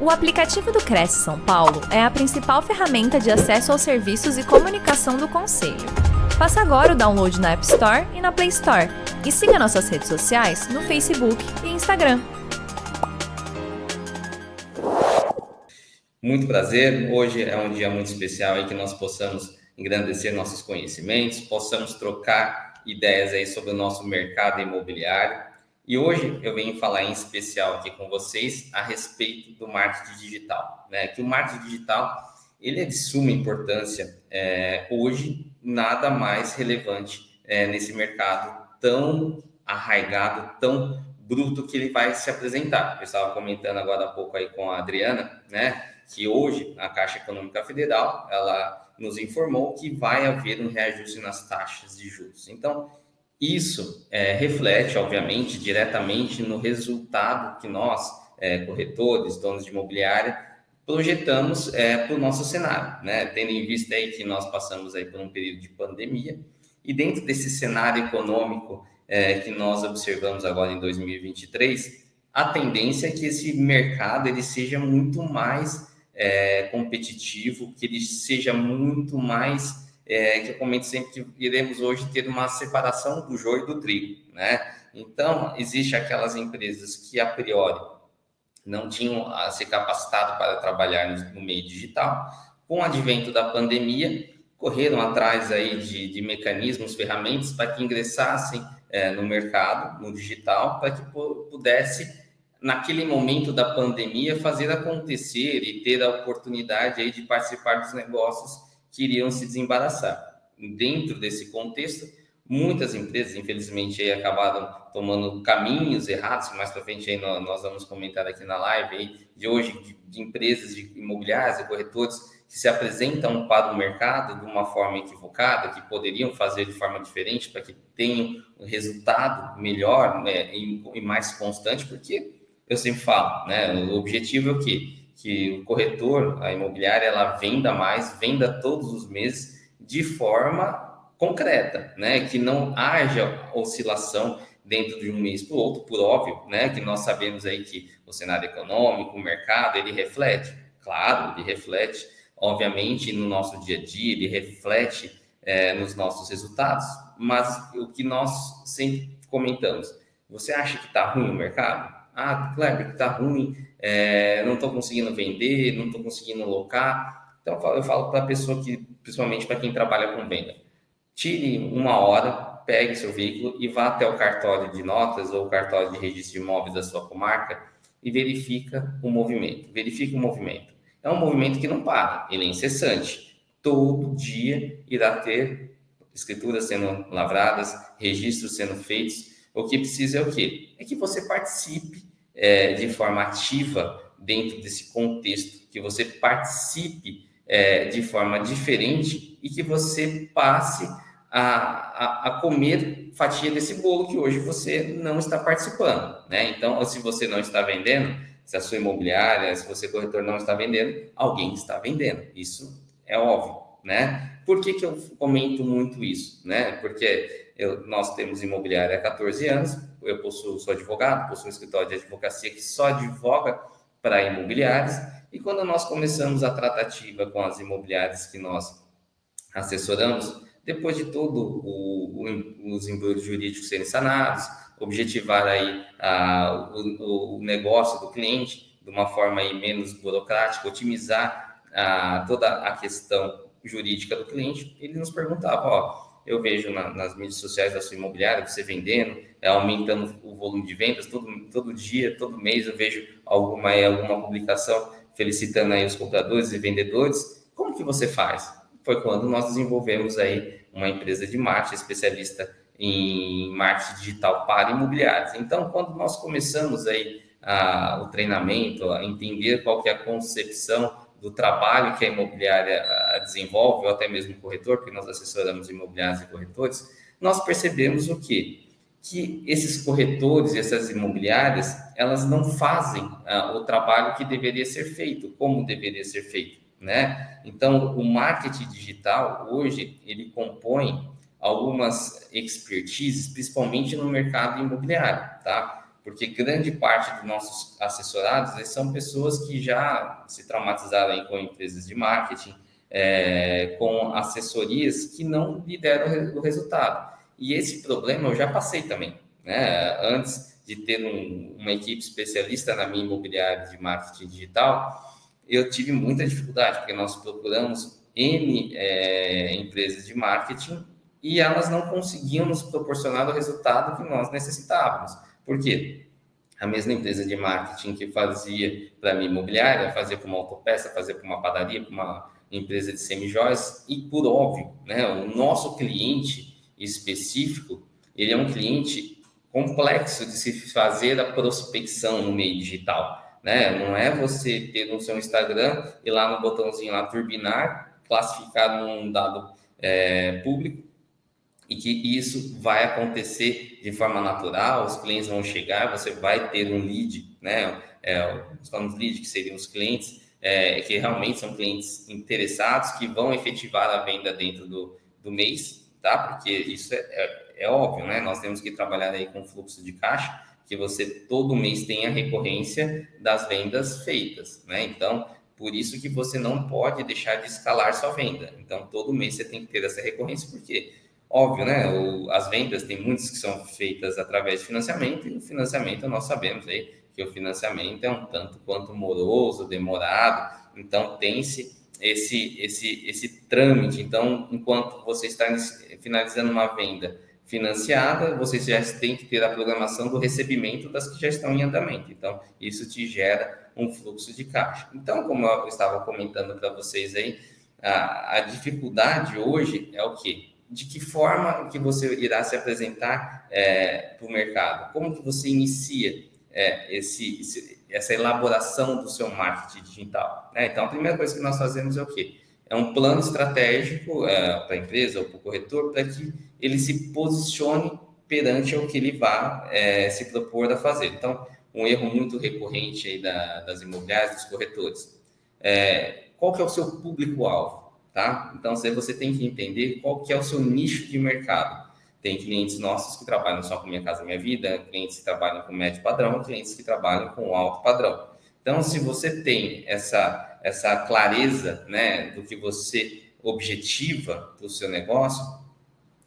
O aplicativo do Cresce São Paulo é a principal ferramenta de acesso aos serviços e comunicação do Conselho. Faça agora o download na App Store e na Play Store. E siga nossas redes sociais no Facebook e Instagram. Muito prazer. Hoje é um dia muito especial aí que nós possamos engrandecer nossos conhecimentos, possamos trocar ideias aí sobre o nosso mercado imobiliário e hoje eu venho falar em especial aqui com vocês a respeito do marketing digital, né? Que o marketing digital ele é de suma importância é, hoje, nada mais relevante é, nesse mercado tão arraigado, tão bruto que ele vai se apresentar. Eu estava comentando agora há pouco aí com a Adriana, né? Que hoje a Caixa Econômica Federal ela nos informou que vai haver um reajuste nas taxas de juros. Então isso é, reflete, obviamente, diretamente no resultado que nós, é, corretores, donos de imobiliária, projetamos é, para o nosso cenário, né? Tendo em vista aí que nós passamos aí por um período de pandemia e dentro desse cenário econômico é, que nós observamos agora em 2023, a tendência é que esse mercado ele seja muito mais é, competitivo, que ele seja muito mais é, que eu comento sempre que iremos hoje ter uma separação do joio do trigo, né? Então, existe aquelas empresas que a priori não tinham se capacitado para trabalhar no meio digital. Com o advento da pandemia, correram atrás aí de, de mecanismos, ferramentas para que ingressassem é, no mercado, no digital, para que pudesse, naquele momento da pandemia, fazer acontecer e ter a oportunidade aí de participar dos negócios que iriam se desembaraçar. Dentro desse contexto, muitas empresas, infelizmente, aí, acabaram tomando caminhos errados, mais para frente aí nós vamos comentar aqui na live aí, de hoje, de, de empresas de imobiliárias e corretores que se apresentam para o mercado de uma forma equivocada, que poderiam fazer de forma diferente para que tenham um resultado melhor né, e, e mais constante, porque eu sempre falo, né, o objetivo é o quê? Que o corretor, a imobiliária, ela venda mais, venda todos os meses de forma concreta, né? Que não haja oscilação dentro de um mês para o outro, por óbvio, né? Que nós sabemos aí que o cenário econômico, o mercado, ele reflete, claro, ele reflete, obviamente, no nosso dia a dia, ele reflete é, nos nossos resultados, mas o que nós sempre comentamos, você acha que está ruim o mercado? Ah, Kleber, está ruim, é, não estou conseguindo vender, não estou conseguindo locar. Então, eu falo para a pessoa que, principalmente para quem trabalha com venda, tire uma hora, pegue seu veículo e vá até o cartório de notas ou o cartório de registro de imóveis da sua comarca e verifica o movimento. Verifique o movimento. É um movimento que não para, ele é incessante. Todo dia irá ter escrituras sendo lavradas, registros sendo feitos. O que precisa é o quê? É que você participe é, de forma ativa dentro desse contexto, que você participe é, de forma diferente e que você passe a, a, a, comer fatia desse bolo que hoje você não está participando, né? Então, se você não está vendendo, se a sua imobiliária, se você corretor não está vendendo, alguém está vendendo. Isso é óbvio, né? Por que, que eu comento muito isso, né? Porque eu, nós temos imobiliária há 14 anos, eu possuo, sou advogado, possuo um escritório de advocacia que só advoga para imobiliários, e quando nós começamos a tratativa com as imobiliárias que nós assessoramos, depois de todo o, o, os embrulhos jurídicos serem sanados, objetivar aí a, o, o, negócio do cliente de uma forma aí menos burocrática, otimizar a, toda a questão jurídica do cliente, ele nos perguntava, ó, eu vejo na, nas mídias sociais da sua imobiliária, você vendendo, é, aumentando o volume de vendas, todo, todo dia, todo mês eu vejo alguma, alguma publicação felicitando aí os compradores e vendedores. Como que você faz? Foi quando nós desenvolvemos aí uma empresa de marketing especialista em marketing digital para imobiliários. Então, quando nós começamos aí a, o treinamento, a entender qual que é a concepção do trabalho que a imobiliária ah, desenvolve, ou até mesmo o corretor, porque nós assessoramos imobiliários e corretores, nós percebemos o quê? Que esses corretores essas imobiliárias, elas não fazem uh, o trabalho que deveria ser feito, como deveria ser feito, né? Então, o marketing digital, hoje, ele compõe algumas expertises, principalmente no mercado imobiliário, tá? Porque grande parte dos nossos assessorados são pessoas que já se traumatizaram com empresas de marketing, é, com assessorias que não lhe deram o resultado. E esse problema eu já passei também. Né? Antes de ter um, uma equipe especialista na minha imobiliária de marketing digital, eu tive muita dificuldade, porque nós procuramos N é, empresas de marketing e elas não conseguiam nos proporcionar o resultado que nós necessitávamos. Por quê? A mesma empresa de marketing que fazia para mim imobiliária, fazia para uma autopeça, fazia para uma padaria, para uma empresa de semijóias, e por óbvio, né, o nosso cliente específico, ele é um cliente complexo de se fazer a prospecção no meio digital. Né? Não é você ter no seu Instagram e lá no botãozinho lá turbinar, classificar num dado é, público e que isso vai acontecer de forma natural, os clientes vão chegar, você vai ter um lead, né? É, os falamos lead, que seriam os clientes, é, que realmente são clientes interessados, que vão efetivar a venda dentro do, do mês, tá? Porque isso é, é, é óbvio, né? Nós temos que trabalhar aí com fluxo de caixa, que você todo mês tenha recorrência das vendas feitas, né? Então, por isso que você não pode deixar de escalar sua venda. Então, todo mês você tem que ter essa recorrência, porque Óbvio, né? O, as vendas tem muitas que são feitas através de financiamento, e o financiamento nós sabemos aí que o financiamento é um tanto quanto moroso, demorado, então tem-se esse, esse, esse trâmite. Então, enquanto você está finalizando uma venda financiada, você já tem que ter a programação do recebimento das que já estão em andamento. Então, isso te gera um fluxo de caixa. Então, como eu estava comentando para vocês aí, a, a dificuldade hoje é o quê? De que forma que você irá se apresentar é, para o mercado? Como que você inicia é, esse, esse, essa elaboração do seu marketing digital? Né? Então, a primeira coisa que nós fazemos é o quê? É um plano estratégico é, para a empresa ou para o corretor para que ele se posicione perante o que ele vai é, se propor a fazer. Então, um erro muito recorrente aí da, das imobiliárias, dos corretores. É, qual que é o seu público-alvo? Tá? Então, você tem que entender qual que é o seu nicho de mercado. Tem clientes nossos que trabalham só com Minha Casa Minha Vida, clientes que trabalham com médio padrão, clientes que trabalham com alto padrão. Então, se você tem essa, essa clareza né, do que você objetiva para o seu negócio,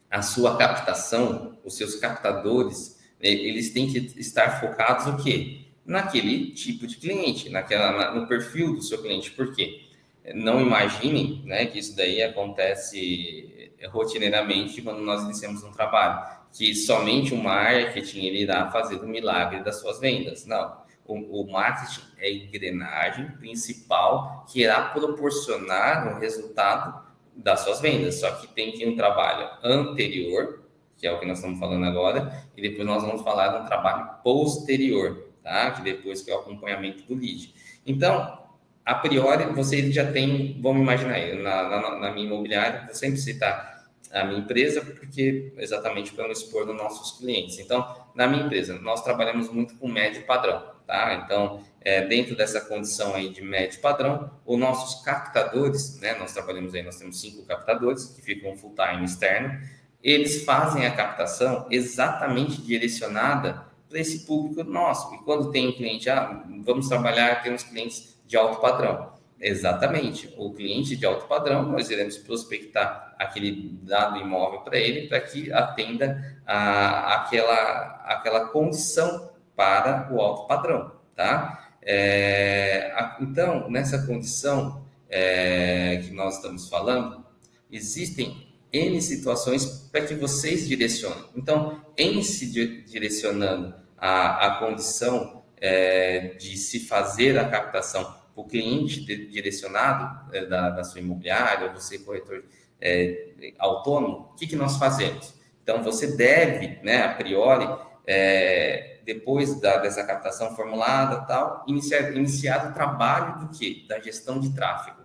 a sua captação, os seus captadores, eles têm que estar focados no quê? Naquele tipo de cliente, naquela, no perfil do seu cliente. Por quê? Não imaginem né, que isso daí acontece rotineiramente quando nós iniciamos um trabalho, que somente o marketing ele irá fazer o milagre das suas vendas. Não. O, o marketing é a engrenagem principal que irá proporcionar o um resultado das suas vendas. Só que tem que ir um trabalho anterior, que é o que nós estamos falando agora, e depois nós vamos falar de um trabalho posterior, tá? Que depois que é o acompanhamento do lead. Então, a priori, você já tem, vamos imaginar aí, na, na, na minha imobiliária, vou sempre citar a minha empresa, porque exatamente para não expor nos nossos clientes. Então, na minha empresa, nós trabalhamos muito com médio padrão, tá? Então, é, dentro dessa condição aí de médio padrão, os nossos captadores, né? Nós trabalhamos aí, nós temos cinco captadores que ficam full time externo, eles fazem a captação exatamente direcionada para esse público nosso. E quando tem um cliente, ah, vamos trabalhar, temos clientes de alto padrão. Exatamente. O cliente de alto padrão, nós iremos prospectar aquele dado imóvel para ele, para que atenda a, aquela, aquela condição para o alto padrão, tá? É, a, então, nessa condição é, que nós estamos falando, existem N situações para que vocês direcionem. Então, em se direcionando a, a condição é, de se fazer a captação o cliente direcionado é, da, da, sua imobiliária, você corretor é, autônomo, o que, que nós fazemos? Então, você deve, né, a priori, é, depois da, dessa captação formulada tal, iniciar, iniciar o trabalho do que? Da gestão de tráfego.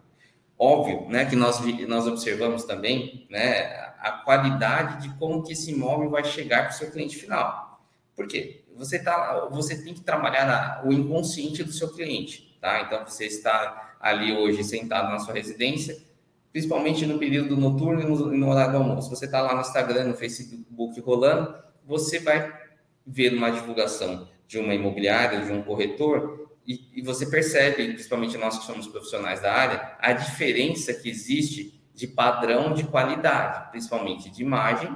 Óbvio, né, que nós, nós observamos também, né, a qualidade de como que esse imóvel vai chegar para o seu cliente final. Por quê? Você, tá, você tem que trabalhar o inconsciente do seu cliente tá? Então você está ali hoje sentado na sua residência, principalmente no período noturno e no, no horário do almoço. Você está lá no Instagram, no Facebook rolando, você vai ver uma divulgação de uma imobiliária, de um corretor, e, e, você percebe, principalmente nós que somos profissionais da área, a diferença que existe de padrão de qualidade, principalmente de imagem,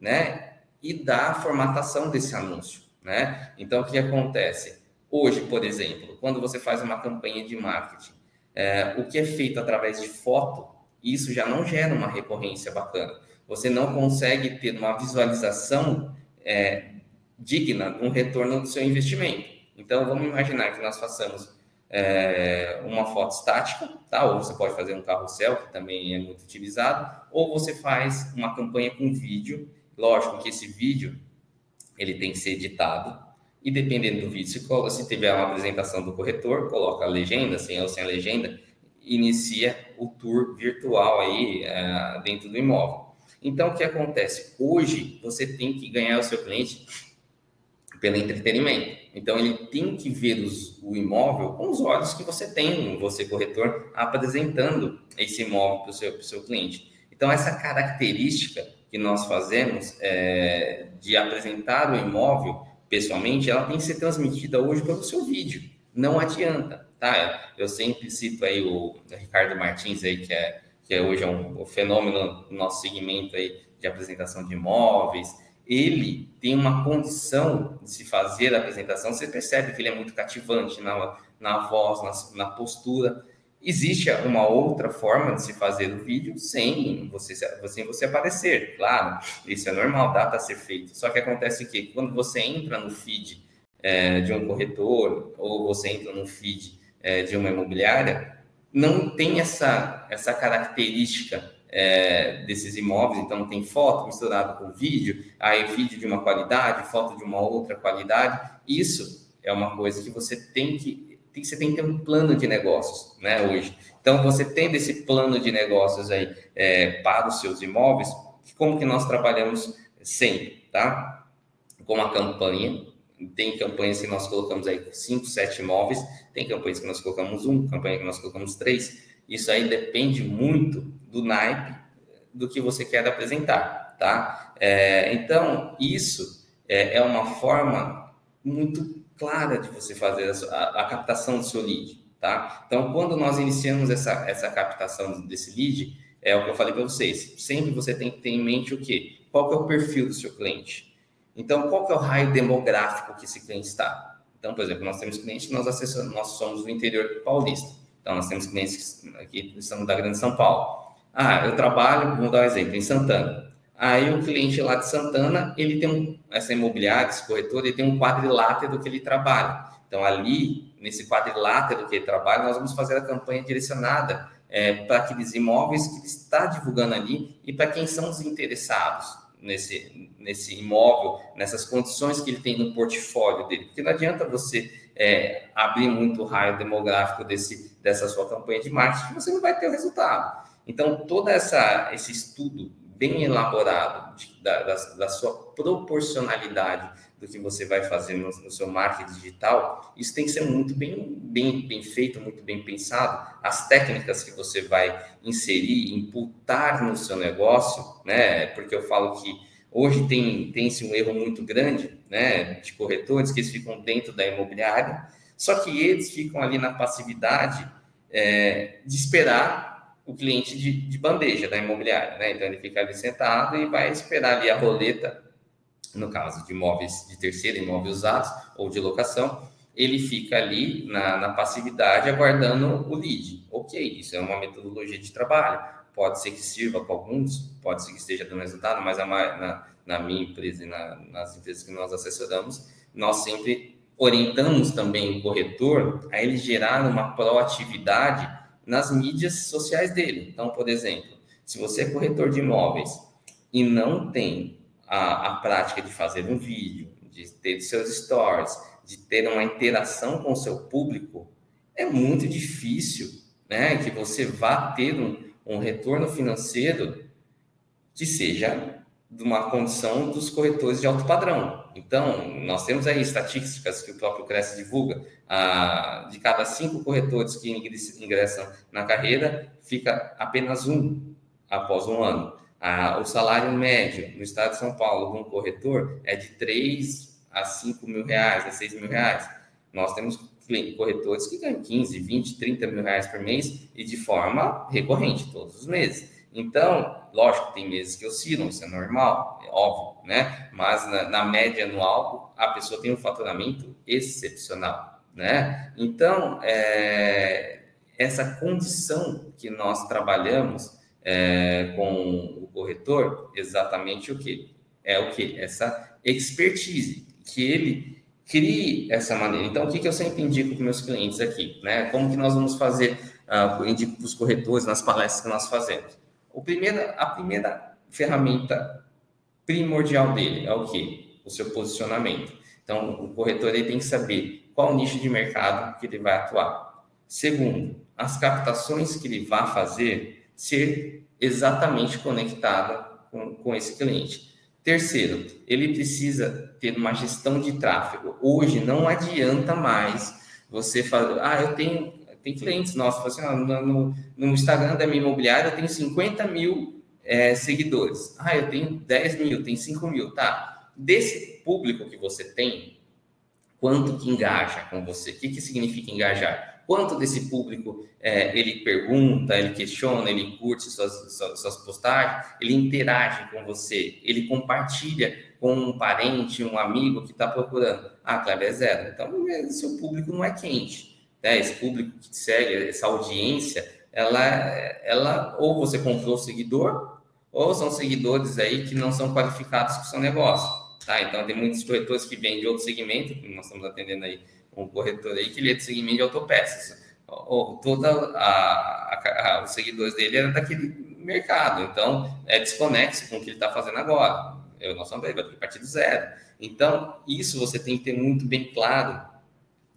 né? E da formatação desse anúncio, né? Então, o que acontece? Hoje, por exemplo, quando você faz uma campanha de marketing, é, o que é feito através de foto, isso já não gera uma recorrência bacana. Você não consegue ter uma visualização é, digna de um retorno do seu investimento. Então, vamos imaginar que nós façamos é, uma foto estática, tá? ou você pode fazer um carrossel, que também é muito utilizado, ou você faz uma campanha com vídeo. Lógico que esse vídeo ele tem que ser editado, e dependendo do vídeo, se, se tiver uma apresentação do corretor, coloca a legenda, sem ou sem a legenda, inicia o tour virtual aí é, dentro do imóvel. Então, o que acontece? Hoje, você tem que ganhar o seu cliente pelo entretenimento. Então, ele tem que ver os, o imóvel com os olhos que você tem, você corretor, apresentando esse imóvel para o seu, seu cliente. Então, essa característica que nós fazemos é, de apresentar o imóvel pessoalmente, ela tem que ser transmitida hoje pelo seu vídeo. Não adianta, tá? Eu sempre cito aí o Ricardo Martins aí, que é, que é hoje é um, fenômeno no nosso segmento aí de apresentação de imóveis. Ele tem uma condição de se fazer a apresentação, você percebe que ele é muito cativante na, na voz, na, na postura. Existe uma outra forma de se fazer o vídeo sem você, sem você aparecer, claro, isso é normal, dá para ser feito. Só que acontece que quando você entra no feed é, de um corretor ou você entra no feed é, de uma imobiliária, não tem essa, essa característica é, desses imóveis, então tem foto misturada com vídeo, aí vídeo de uma qualidade, foto de uma outra qualidade. Isso é uma coisa que você tem que você tem que ter um plano de negócios, né, hoje. Então, você tendo esse plano de negócios aí é, para os seus imóveis, como que nós trabalhamos sempre, tá? Com uma campanha, tem campanhas que nós colocamos aí cinco, sete imóveis, tem campanhas que nós colocamos um, campanha que nós colocamos três. Isso aí depende muito do naipe do que você quer apresentar, tá? É, então, isso é, é uma forma muito clara de você fazer a, a, captação do seu lead, tá? Então, quando nós iniciamos essa, essa captação desse lead, é o que eu falei para vocês, sempre você tem que ter em mente o quê? Qual que é o perfil do seu cliente? Então, qual que é o raio demográfico que esse cliente está? Então, por exemplo, nós temos clientes que nós acessamos, nós somos do interior paulista. Então, nós temos clientes que estão da Grande São Paulo. Ah, eu trabalho, vou dar um exemplo, em Santana. Aí o cliente lá de Santana, ele tem um, essa imobiliária, esse corretor, ele tem um quadrilátero que ele trabalha. Então, ali, nesse quadrilátero que ele trabalha, nós vamos fazer a campanha direcionada é, para aqueles imóveis que ele está divulgando ali e para quem são os interessados nesse, nesse imóvel, nessas condições que ele tem no portfólio dele. Porque não adianta você é, abrir muito o raio demográfico desse, dessa sua campanha de marketing, você não vai ter o resultado. Então, todo essa, esse estudo bem elaborado de, da, da, da, sua proporcionalidade do que você vai fazer no, no, seu marketing digital, isso tem que ser muito bem, bem, bem feito, muito bem pensado. As técnicas que você vai inserir, imputar no seu negócio, né? Porque eu falo que hoje tem tem-se um erro muito grande, né? De corretores que eles ficam dentro da imobiliária, só que eles ficam ali na passividade é, de esperar o cliente de, de, bandeja da imobiliária, né? Então ele fica ali sentado e vai esperar ali a roleta, no caso de imóveis de terceira, imóveis usados ou de locação, ele fica ali na, na passividade aguardando o lead. Ok, isso é uma metodologia de trabalho. Pode ser que sirva para alguns, pode ser que esteja dando resultado, mas a, na, na minha empresa e na, nas empresas que nós assessoramos, nós sempre orientamos também o corretor a ele gerar uma proatividade nas mídias sociais dele. Então, por exemplo, se você é corretor de imóveis e não tem a, a prática de fazer um vídeo, de ter seus stories, de ter uma interação com o seu público, é muito difícil né, que você vá ter um, um retorno financeiro que seja de uma condição dos corretores de alto padrão. Então, nós temos aí estatísticas que o próprio Cresce divulga, ah, de cada cinco corretores que ingressam na carreira, fica apenas um após um ano. Ah, o salário médio no estado de São Paulo de um corretor é de 3 a 5 mil reais, a 6 mil reais. Nós temos corretores que ganham 15, 20, 30 mil reais por mês e de forma recorrente, todos os meses. Então, lógico, tem meses que oscilam, isso é normal, é óbvio, né? Mas na, na média anual, a pessoa tem um faturamento excepcional, né? Então, é, essa condição que nós trabalhamos é, com o corretor, exatamente o que? É o que? Essa expertise, que ele crie essa maneira. Então, o que, que eu sempre indico para meus clientes aqui? Né? Como que nós vamos fazer, uh, indico para os corretores nas palestras que nós fazemos. O primeiro, a primeira ferramenta primordial dele é o que? O seu posicionamento. Então, o corretor ele tem que saber qual nicho de mercado que ele vai atuar. Segundo, as captações que ele vai fazer ser exatamente conectada com, com esse cliente. Terceiro, ele precisa ter uma gestão de tráfego. Hoje não adianta mais você falar, ah, eu tenho, tem clientes nossos, assim, ah, no, no, Instagram da minha imobiliária eu tenho 50 mil é, seguidores. Ah, eu tenho 10 mil, tenho 5 mil, tá? Desse público que você tem, quanto que engaja com você? O que, que significa engajar? quanto desse público é, ele pergunta, ele questiona, ele curte suas, suas, suas, postagens, ele interage com você, ele compartilha com um parente, um amigo que está procurando. Ah, Cleber, é zero. Então, é, seu público não é quente. Né? Esse público que te segue, essa audiência, ela, ela ou você comprou o seguidor, ou são seguidores aí que não são qualificados com o seu negócio. Tá? Então, tem muitos corretores que vêm de outro segmento, nós estamos atendendo aí um corretor aí que ele é de segmento de autopeças. Toda a, a, a, os seguidores dele eram daquele mercado, então é desconexo com o que ele está fazendo agora. Eu não sou vai partir do zero. Então, isso você tem que ter muito bem claro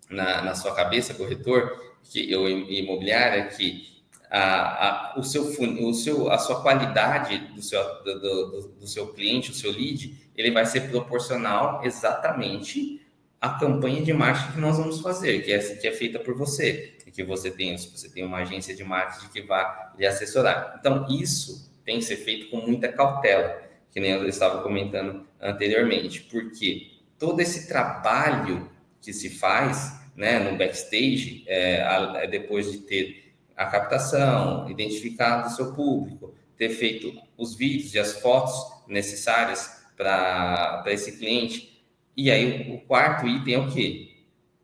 na, na sua cabeça, corretor, que eu imobiliária, que a, a, o seu, o seu, a sua qualidade do seu, do, do, do seu cliente, o seu lead, ele vai ser proporcional exatamente a campanha de marketing que nós vamos fazer, que é, que é feita por você, que você tem, você tem uma agência de marketing que vai lhe assessorar. Então, isso tem que ser feito com muita cautela, que nem eu estava comentando anteriormente, porque todo esse trabalho que se faz né, no backstage, é, é depois de ter a captação, identificado o seu público, ter feito os vídeos e as fotos necessárias para esse cliente, e aí, o quarto item é o quê?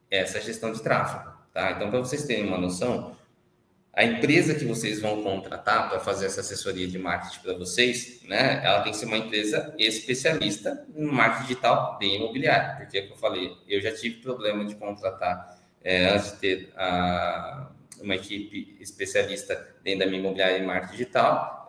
É essa gestão de tráfego. Tá? Então, para vocês terem uma noção, a empresa que vocês vão contratar para fazer essa assessoria de marketing para vocês, né, ela tem que ser uma empresa especialista no marketing digital de imobiliário, porque é que eu falei, eu já tive problema de contratar, é, antes de ter a, uma equipe especialista dentro da minha imobiliária em marketing digital,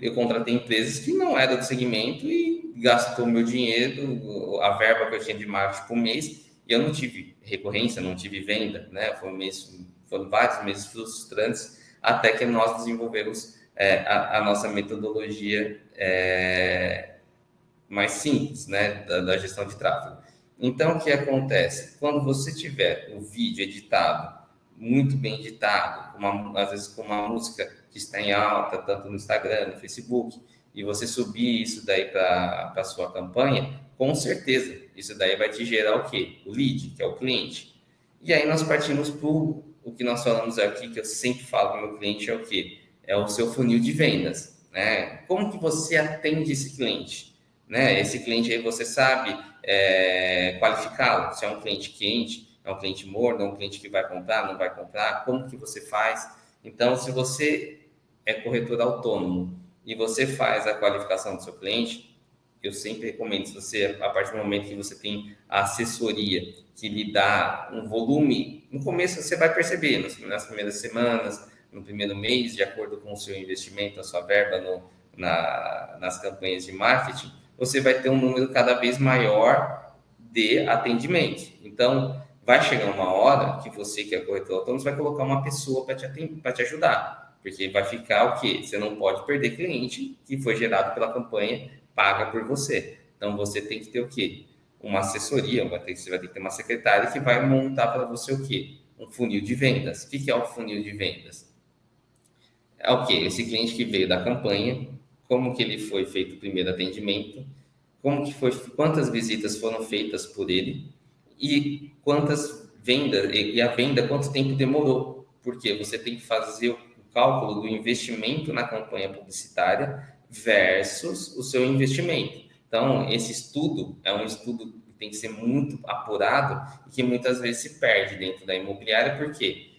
eu contratei empresas que não eram do segmento e gastou meu dinheiro, a verba que eu tinha de marketing por mês, e eu não tive recorrência, não tive venda, né? Foi um mês, foram vários meses frustrantes, até que nós desenvolvemos é, a, a, nossa metodologia é, mais simples, né? Da, da, gestão de tráfego. Então, o que acontece? Quando você tiver o vídeo editado, muito bem editado, uma, às vezes com uma música que está em alta, tanto no Instagram, no Facebook, e você subir isso daí para a sua campanha, com certeza, isso daí vai te gerar o quê? O lead, que é o cliente. E aí nós partimos para o que nós falamos aqui, que eu sempre falo para o meu cliente, é o quê? É o seu funil de vendas. Né? Como que você atende esse cliente? Né? Esse cliente aí você sabe é, qualificá-lo, se é um cliente quente, é um cliente morno, é um cliente que vai comprar, não vai comprar, como que você faz? Então, se você é corretor autônomo e você faz a qualificação do seu cliente, eu sempre recomendo, se você, a partir do momento que você tem a assessoria que lhe dá um volume, no começo você vai perceber, nas, nas primeiras semanas, no primeiro mês, de acordo com o seu investimento, a sua verba no, na, nas campanhas de marketing, você vai ter um número cada vez maior de atendimentos. Então, vai chegar uma hora que você, que é corretor autônomo, vai colocar uma pessoa para te, te ajudar. Porque vai ficar o quê? Você não pode perder cliente que foi gerado pela campanha paga por você. Então você tem que ter o quê? Uma assessoria, você vai ter que ter uma secretária que vai montar para você o quê? Um funil de vendas. O que é o funil de vendas? É o quê? Esse cliente que veio da campanha, como que ele foi feito o primeiro atendimento, como que foi, quantas visitas foram feitas por ele e quantas vendas e a venda quanto tempo demorou, porque você tem que fazer o cálculo do investimento na campanha publicitária versus o seu investimento. Então, esse estudo é um estudo que tem que ser muito apurado e que muitas vezes se perde dentro da imobiliária, porque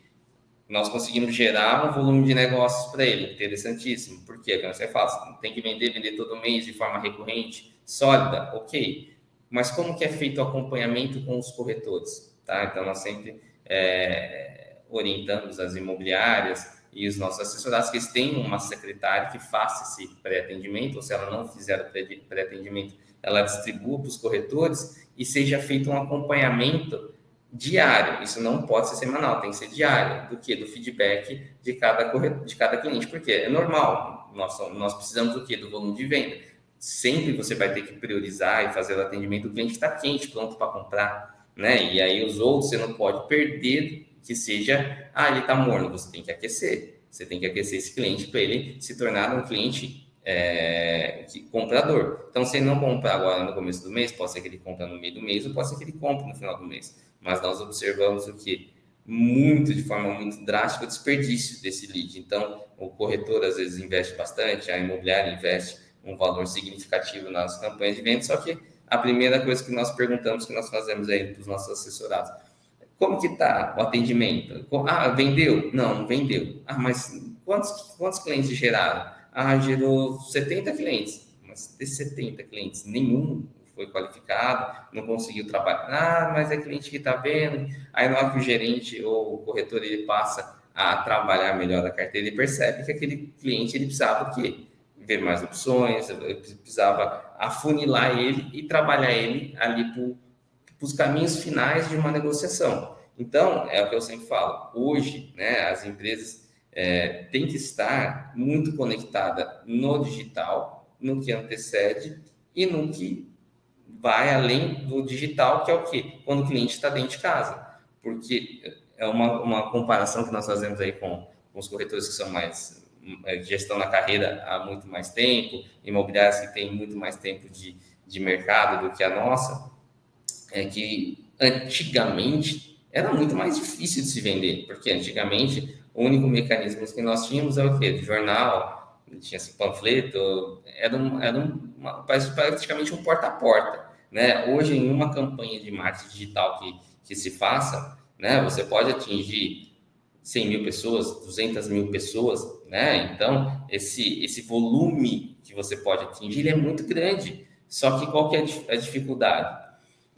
nós conseguimos gerar um volume de negócios para ele, interessantíssimo. Por quê? Porque você fala, tem que vender, vender todo mês de forma recorrente, sólida, ok. Mas como que é feito o acompanhamento com os corretores? Tá? Então, nós sempre é, orientamos as imobiliárias, e os nossos assessorados que eles têm uma secretária que faça esse pré-atendimento, ou se ela não fizer o pré-atendimento, ela distribua para os corretores e seja feito um acompanhamento diário. Isso não pode ser semanal, tem que ser diário. Do que? Do feedback de cada, corretor, de cada cliente. Porque é normal, nós, nós precisamos do que? Do volume de venda. Sempre você vai ter que priorizar e fazer o atendimento do cliente que está quente, pronto para comprar. Né? E aí os outros você não pode perder que seja, ah, ele está morno, você tem que aquecer. Você tem que aquecer esse cliente para ele se tornar um cliente é, comprador. Então, se ele não comprar agora no começo do mês, pode ser que ele compre no meio do mês ou pode ser que ele compre no final do mês. Mas nós observamos o que? Muito, de forma muito drástica, o desperdício desse lead. Então, o corretor às vezes investe bastante, a imobiliária investe um valor significativo nas campanhas de venda, só que a primeira coisa que nós perguntamos, que nós fazemos aí para os nossos assessorados, como que está o atendimento? Ah, vendeu? Não, não vendeu. Ah, mas quantos, quantos clientes geraram? Ah, gerou 70 clientes. Mas desses 70 clientes, nenhum foi qualificado, não conseguiu trabalhar. Ah, mas é cliente que está vendo. Aí na hora que o gerente ou o corretor ele passa a trabalhar melhor a carteira, ele percebe que aquele cliente ele precisava o quê? Ver mais opções, precisava afunilar ele e trabalhar ele ali para os caminhos finais de uma negociação. Então, é o que eu sempre falo, hoje, né, as empresas é, têm que estar muito conectada no digital, no que antecede e no que vai além do digital, que é o quê? Quando o cliente está dentro de casa. Porque é uma, uma comparação que nós fazemos aí com, com os corretores que são mais é, gestão na carreira há muito mais tempo, imobiliárias que têm muito mais tempo de, de mercado do que a nossa, é que antigamente era muito mais difícil de se vender, porque antigamente o único mecanismo que nós tínhamos é o quê? Jornal, tinha esse panfleto, era, um, era uma, praticamente um porta a porta. Né? Hoje, em uma campanha de marketing digital que, que se faça, né, você pode atingir 100 mil pessoas, 200 mil pessoas, né? Então, esse, esse volume que você pode atingir é muito grande. Só que qual que é a dificuldade?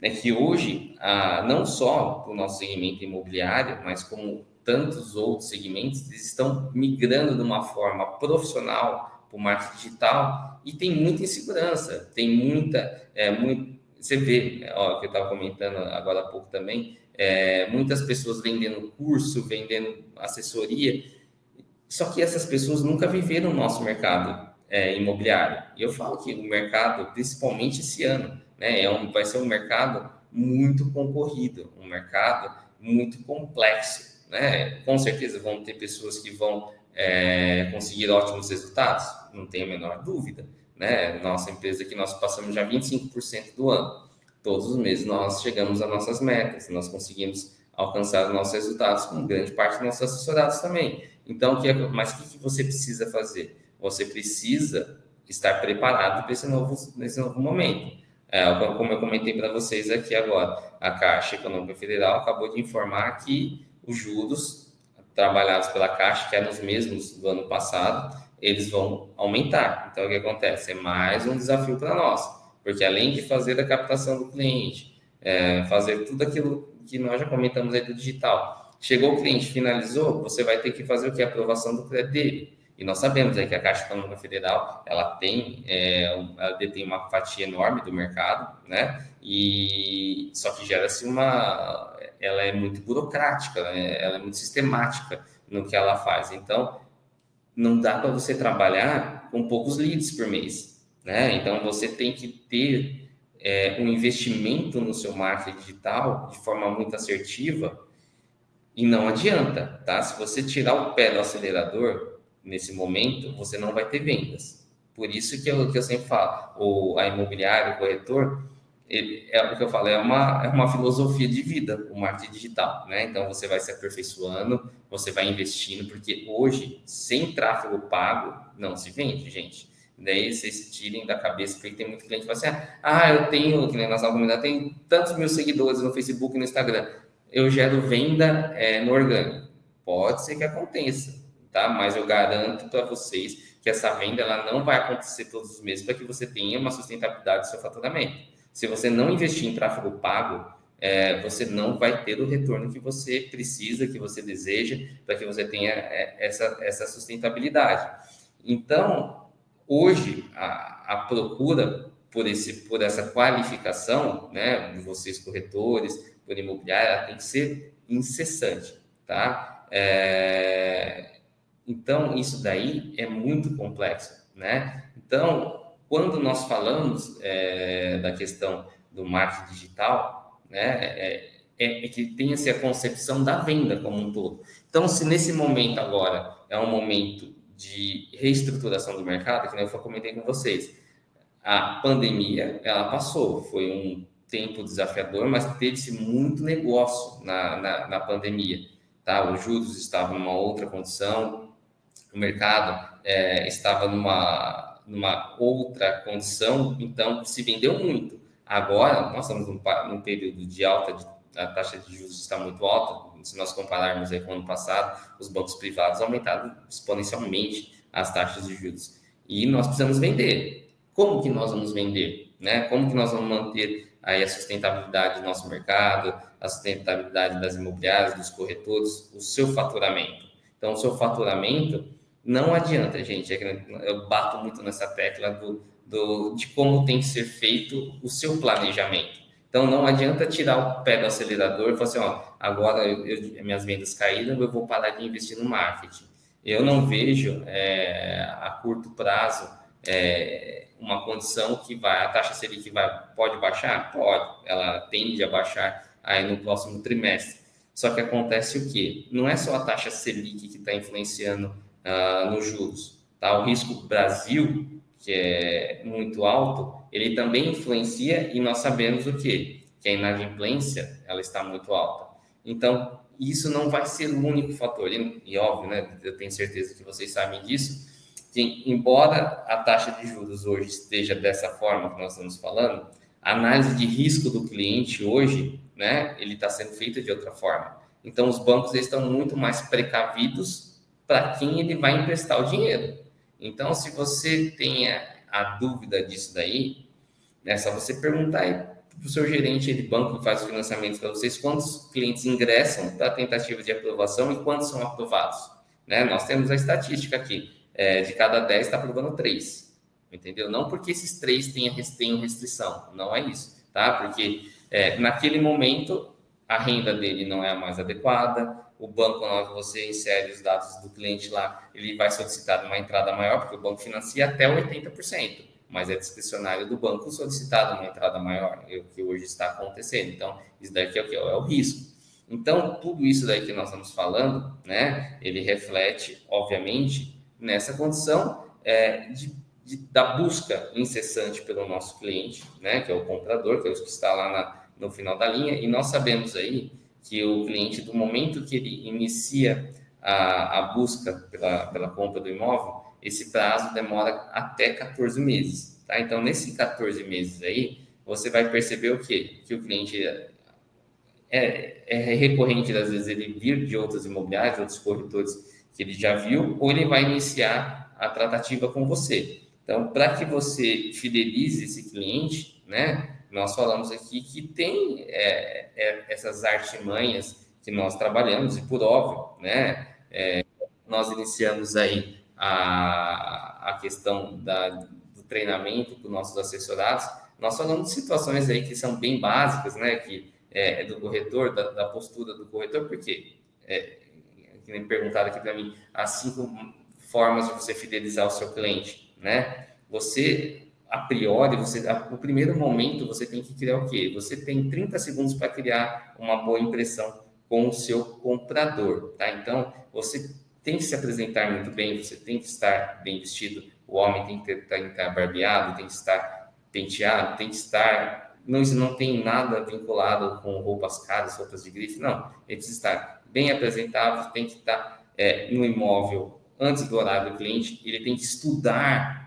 É que hoje, ah, não só o nosso segmento imobiliário, mas como tantos outros segmentos, eles estão migrando de uma forma profissional para o marketing digital e tem muita insegurança, tem muita, é, muito, você vê, ó, que eu estava comentando agora há pouco também, é, muitas pessoas vendendo curso, vendendo assessoria, só que essas pessoas nunca viveram o nosso mercado é, imobiliário. E eu falo que o mercado, principalmente esse ano, né? É um, vai ser um mercado muito concorrido, um mercado muito complexo. Né? Com certeza vão ter pessoas que vão é, conseguir ótimos resultados, não tenho a menor dúvida. Né? Nossa empresa que nós passamos já 25% do ano. Todos os meses nós chegamos às nossas metas, nós conseguimos alcançar os nossos resultados, com grande parte dos nossos assessorados também. Então, que é, mas o que você precisa fazer? Você precisa estar preparado para esse novo, nesse novo momento. É, como eu comentei para vocês aqui agora, a Caixa Econômica Federal acabou de informar que os juros trabalhados pela Caixa, que eram os mesmos do ano passado, eles vão aumentar. Então, o que acontece? É mais um desafio para nós, porque além de fazer a captação do cliente, é, fazer tudo aquilo que nós já comentamos aí do digital, chegou o cliente, finalizou, você vai ter que fazer o que? A aprovação do crédito dele. E nós sabemos é, que a Caixa Econômica Federal ela tem, é, ela detém uma fatia enorme do mercado, né? E só que gera-se uma, ela é muito burocrática, né? ela é muito sistemática no que ela faz. Então, não dá para você trabalhar com poucos leads por mês, né? Então, você tem que ter é, um investimento no seu marketing digital de forma muito assertiva e não adianta, tá? Se você tirar o pé do acelerador nesse momento, você não vai ter vendas. Por isso que eu, que eu sempre falo, o, a imobiliária, o corretor, ele, é o que eu falo, é uma, é uma filosofia de vida, o marketing digital, né? Então, você vai se aperfeiçoando, você vai investindo, porque hoje, sem tráfego pago, não se vende, gente. Daí vocês tirem da cabeça, porque tem muito cliente que fala assim, ah, eu tenho, que nem nossa comunidade, tem tantos mil seguidores no Facebook e no Instagram, eu gero venda é, no orgânico. Pode ser que aconteça, tá? Mas eu garanto para vocês que essa venda ela não vai acontecer todos os meses para que você tenha uma sustentabilidade do seu faturamento. Se você não investir em tráfego pago, é, você não vai ter o retorno que você precisa, que você deseja, para que você tenha é, essa, essa sustentabilidade. Então, hoje, a, a procura por, esse, por essa qualificação, né, vocês corretores, por imobiliária, tem que ser incessante, tá? É, então, isso daí é muito complexo, né? Então, quando nós falamos é, da questão do marketing digital, né, é, é, é que tenha-se a concepção da venda como um todo. Então, se nesse momento agora é um momento de reestruturação do mercado, que eu comentei com vocês, a pandemia, ela passou, foi um tempo desafiador, mas teve-se muito negócio na, na, na pandemia, tá? Os juros estavam numa outra condição, o mercado é, estava numa, numa outra condição, então se vendeu muito. Agora, nós estamos num, num período de alta, de, a taxa de juros está muito alta, se nós compararmos aí com o ano passado, os bancos privados aumentaram exponencialmente as taxas de juros. E nós precisamos vender. Como que nós vamos vender? Né? Como que nós vamos manter aí a sustentabilidade do nosso mercado, a sustentabilidade das imobiliárias, dos corretores, o seu faturamento? Então, o seu faturamento não adianta, gente. É eu bato muito nessa tecla do, do, de como tem que ser feito o seu planejamento. Então, não adianta tirar o pé do acelerador e falar assim: ó, agora eu, eu, minhas vendas caíram, eu vou parar de investir no marketing. Eu não vejo é, a curto prazo é, uma condição que vai, a taxa Selic vai, pode baixar? Pode, ela tende a baixar aí no próximo trimestre. Só que acontece o quê? Não é só a taxa Selic que está influenciando uh, nos juros. Tá? O risco Brasil, que é muito alto, ele também influencia e nós sabemos o quê? Que a inadimplência ela está muito alta. Então, isso não vai ser o único fator. E, e óbvio, né, eu tenho certeza que vocês sabem disso, que embora a taxa de juros hoje esteja dessa forma que nós estamos falando, a análise de risco do cliente hoje, né, ele está sendo feita de outra forma. Então, os bancos estão muito mais precavidos para quem ele vai emprestar o dinheiro. Então, se você tenha a dúvida disso daí, é só você perguntar para o seu gerente de banco que faz financiamento para vocês quantos clientes ingressam para a tentativa de aprovação e quantos são aprovados. Né? Nós temos a estatística aqui, é, de cada 10 está aprovando 3, entendeu? Não porque esses 3 tenham, tenham restrição, não é isso, tá? Porque é, naquele momento a renda dele não é a mais adequada, o banco, na hora que você insere os dados do cliente lá, ele vai solicitar uma entrada maior, porque o banco financia até 80%, mas é discricionário do banco solicitar uma entrada maior, é o que hoje está acontecendo. Então, isso daqui é o que? É o risco. Então, tudo isso daí que nós estamos falando, né, ele reflete, obviamente, nessa condição é, de, de, da busca incessante pelo nosso cliente, né, que é o comprador, que é o que está lá na, no final da linha, e nós sabemos aí que o cliente, do momento que ele inicia a, a busca pela, pela compra do imóvel, esse prazo demora até 14 meses. Tá? Então, nesses 14 meses aí, você vai perceber o quê? Que o cliente é, é recorrente, às vezes, ele vir de outras imobiliárias, outros corretores que ele já viu, ou ele vai iniciar a tratativa com você. Então, para que você fidelize esse cliente, né, nós falamos aqui que tem é, é, essas artimanhas que nós trabalhamos, e por óbvio, né, é, nós iniciamos aí a, a questão da, do treinamento os nossos assessorados, nós falamos de situações aí que são bem básicas, né, que é, é do corretor, da, da, postura do corretor, porque, é, que nem perguntaram aqui para mim, as cinco formas de você fidelizar o seu cliente, né, você a priori, você, a, no primeiro momento, você tem que criar o quê? Você tem 30 segundos para criar uma boa impressão com o seu comprador, tá? Então, você tem que se apresentar muito bem, você tem que estar bem vestido, o homem tem que, ter, tem que estar barbeado, tem que estar penteado, tem que estar. Não, isso não tem nada vinculado com roupas caras, roupas de grife, não. Ele precisa estar bem apresentável, tem que estar é, no imóvel antes do horário do cliente, ele tem que estudar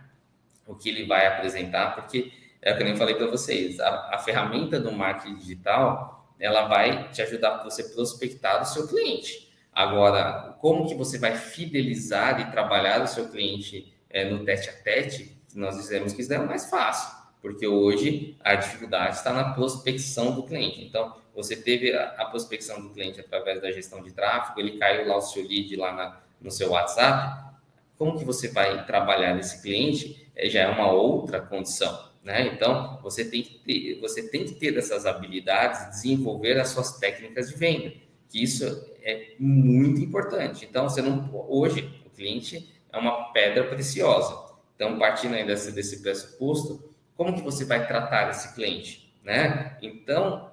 o que ele vai apresentar, porque é o que eu falei para vocês, a, a ferramenta do marketing digital, ela vai te ajudar para você prospectar o seu cliente. Agora, como que você vai fidelizar e trabalhar o seu cliente é, no teste a teste? Nós dizemos que isso é mais fácil, porque hoje a dificuldade está na prospecção do cliente. Então, você teve a, a prospecção do cliente através da gestão de tráfego, ele caiu lá o seu lead lá na, no seu WhatsApp. Como que você vai trabalhar esse cliente? É, já é uma outra condição. Né? Então, você tem, que ter, você tem que ter essas habilidades, desenvolver as suas técnicas de venda, que isso é muito importante. Então, você não, hoje, o cliente é uma pedra preciosa. Então, partindo aí desse, desse pressuposto, como que você vai tratar esse cliente? Né? Então,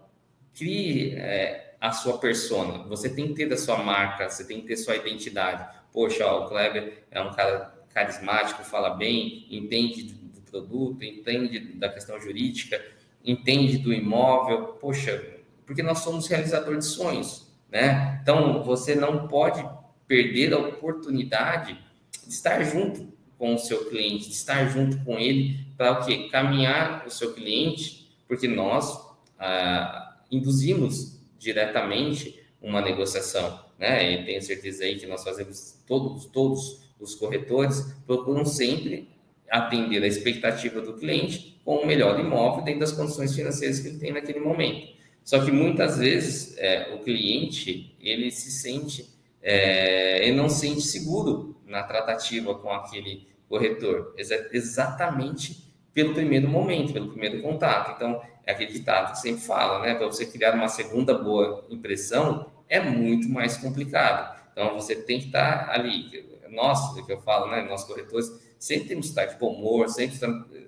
crie é, a sua persona. Você tem que ter a sua marca, você tem que ter sua identidade. Poxa, ó, o Kleber é um cara carismático, fala bem, entende produto, entende da questão jurídica, entende do imóvel, poxa, porque nós somos realizador de sonhos, né? Então, você não pode perder a oportunidade de estar junto com o seu cliente, de estar junto com ele para o quê? Caminhar o seu cliente, porque nós ah, induzimos diretamente uma negociação, né? E tenho certeza aí que nós fazemos todos, todos os corretores procuram sempre atender a expectativa do cliente com o melhor imóvel dentro das condições financeiras que ele tem naquele momento. Só que muitas vezes é, o cliente ele se sente, é, ele não se sente seguro na tratativa com aquele corretor, exatamente pelo primeiro momento, pelo primeiro contato. Então, é aquele ditado que sempre fala, né? Para você criar uma segunda boa impressão é muito mais complicado. Então, você tem que estar ali. Nós, que eu falo, né? Nós corretores, sempre temos que estar de bom humor, sempre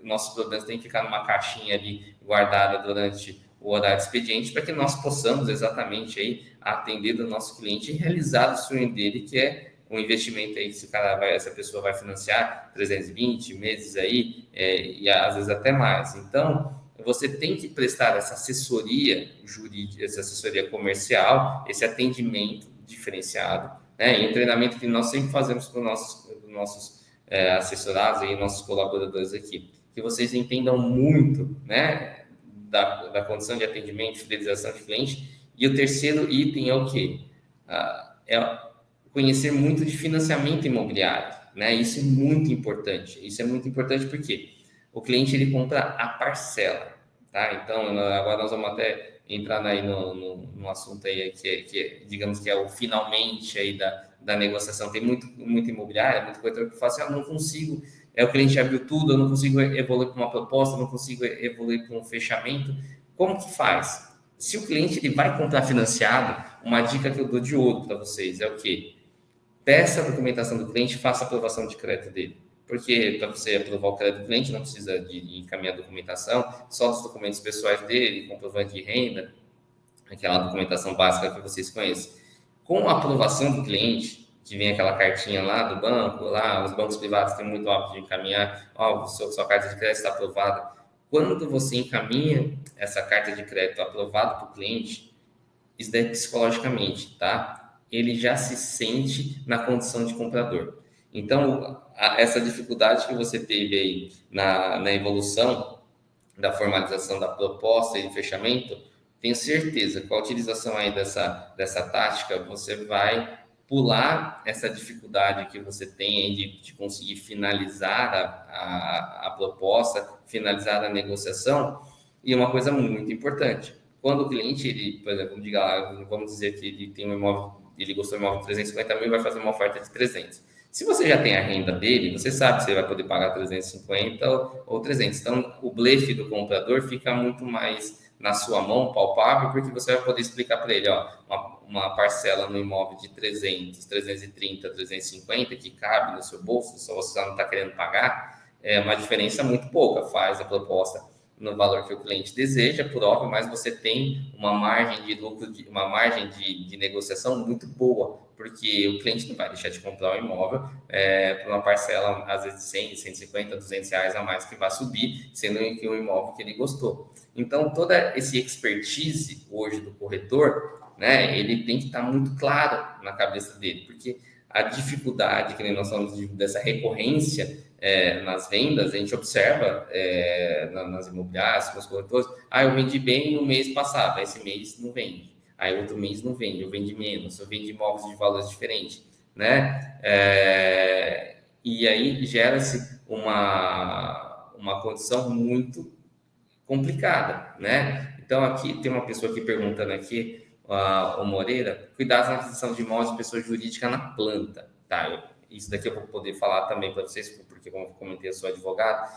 nossos problemas têm que ficar numa caixinha ali guardada durante o horário de expediente para que nós possamos exatamente aí atender do nosso cliente e realizar o sonho dele, que é um investimento aí que se cara vai, essa pessoa vai financiar 320 meses aí é, e às vezes até mais. Então, você tem que prestar essa assessoria jurídica, essa assessoria comercial, esse atendimento diferenciado, né? E um treinamento que nós sempre fazemos com nossos, nossos é, assessorados e nossos colaboradores aqui, que vocês entendam muito, né, da, da condição de atendimento, fidelização de cliente. E o terceiro item é o quê? Ah, é conhecer muito de financiamento imobiliário, né? Isso é muito importante. Isso é muito importante porque o cliente ele compra a parcela, tá? Então agora nós vamos até entrar aí no, no, no assunto aí que, que digamos que é o finalmente aí da, da negociação. Tem muito, muito imobiliário, muito corretor que fala assim, ah, não consigo, é, o cliente abriu tudo, eu não consigo evoluir para uma proposta, não consigo evoluir para um fechamento. Como que faz? Se o cliente ele vai comprar financiado, uma dica que eu dou de ouro para vocês é o quê? Peça a documentação do cliente, faça a aprovação de crédito dele. Porque para você aprovar o crédito do cliente, não precisa de encaminhar a documentação, só os documentos pessoais dele, comprovante de renda, aquela documentação básica que vocês conhecem com a aprovação do cliente, que vem aquela cartinha lá do banco, lá os bancos privados têm muito hábito de encaminhar, ó, oh, sua, sua carta de crédito está aprovada. Quando você encaminha essa carta de crédito aprovada para o cliente, isso é psicologicamente, tá? Ele já se sente na condição de comprador. Então, essa dificuldade que você teve aí na, na evolução da formalização da proposta e fechamento, tenho certeza, com a utilização aí dessa, dessa tática, você vai pular essa dificuldade que você tem de, de conseguir finalizar a, a, a, proposta, finalizar a negociação. E uma coisa muito importante, quando o cliente, ele, por exemplo, diga lá, vamos dizer que ele tem um imóvel, ele gostou do imóvel de 350 mil, vai fazer uma oferta de 300. Se você já tem a renda dele, você sabe você vai poder pagar 350 ou, ou 300. Então, o blefe do comprador fica muito mais na sua mão, palpável, porque você vai poder explicar para ele, ó, uma, uma, parcela no imóvel de 300, 330, 350 que cabe no seu bolso, só você não está querendo pagar, é uma diferença muito pouca. Faz a proposta no valor que o cliente deseja, por óbvio, mas você tem uma margem de lucro, uma margem de, de negociação muito boa, porque o cliente não vai deixar de comprar o imóvel é, por uma parcela, às vezes, de 100, 150, 200 reais a mais que vai subir, sendo que um imóvel que ele gostou. Então, toda esse expertise hoje do corretor, né, ele tem que estar muito claro na cabeça dele, porque a dificuldade que nós falamos dessa recorrência é, nas vendas, a gente observa é, nas imobiliárias, nos corretores, ah, eu vendi bem no mês passado, esse mês não vende, aí outro mês não vende, eu vendi menos, eu vendi imóveis de valores diferentes, né? É, e aí gera-se uma, uma condição muito complicada, né? Então aqui tem uma pessoa aqui perguntando aqui, o Moreira, cuidados na aquisição de imóveis de pessoa jurídica na planta, tá? Eu, isso daqui eu vou poder falar também para vocês, porque como eu comentei, eu sou advogado.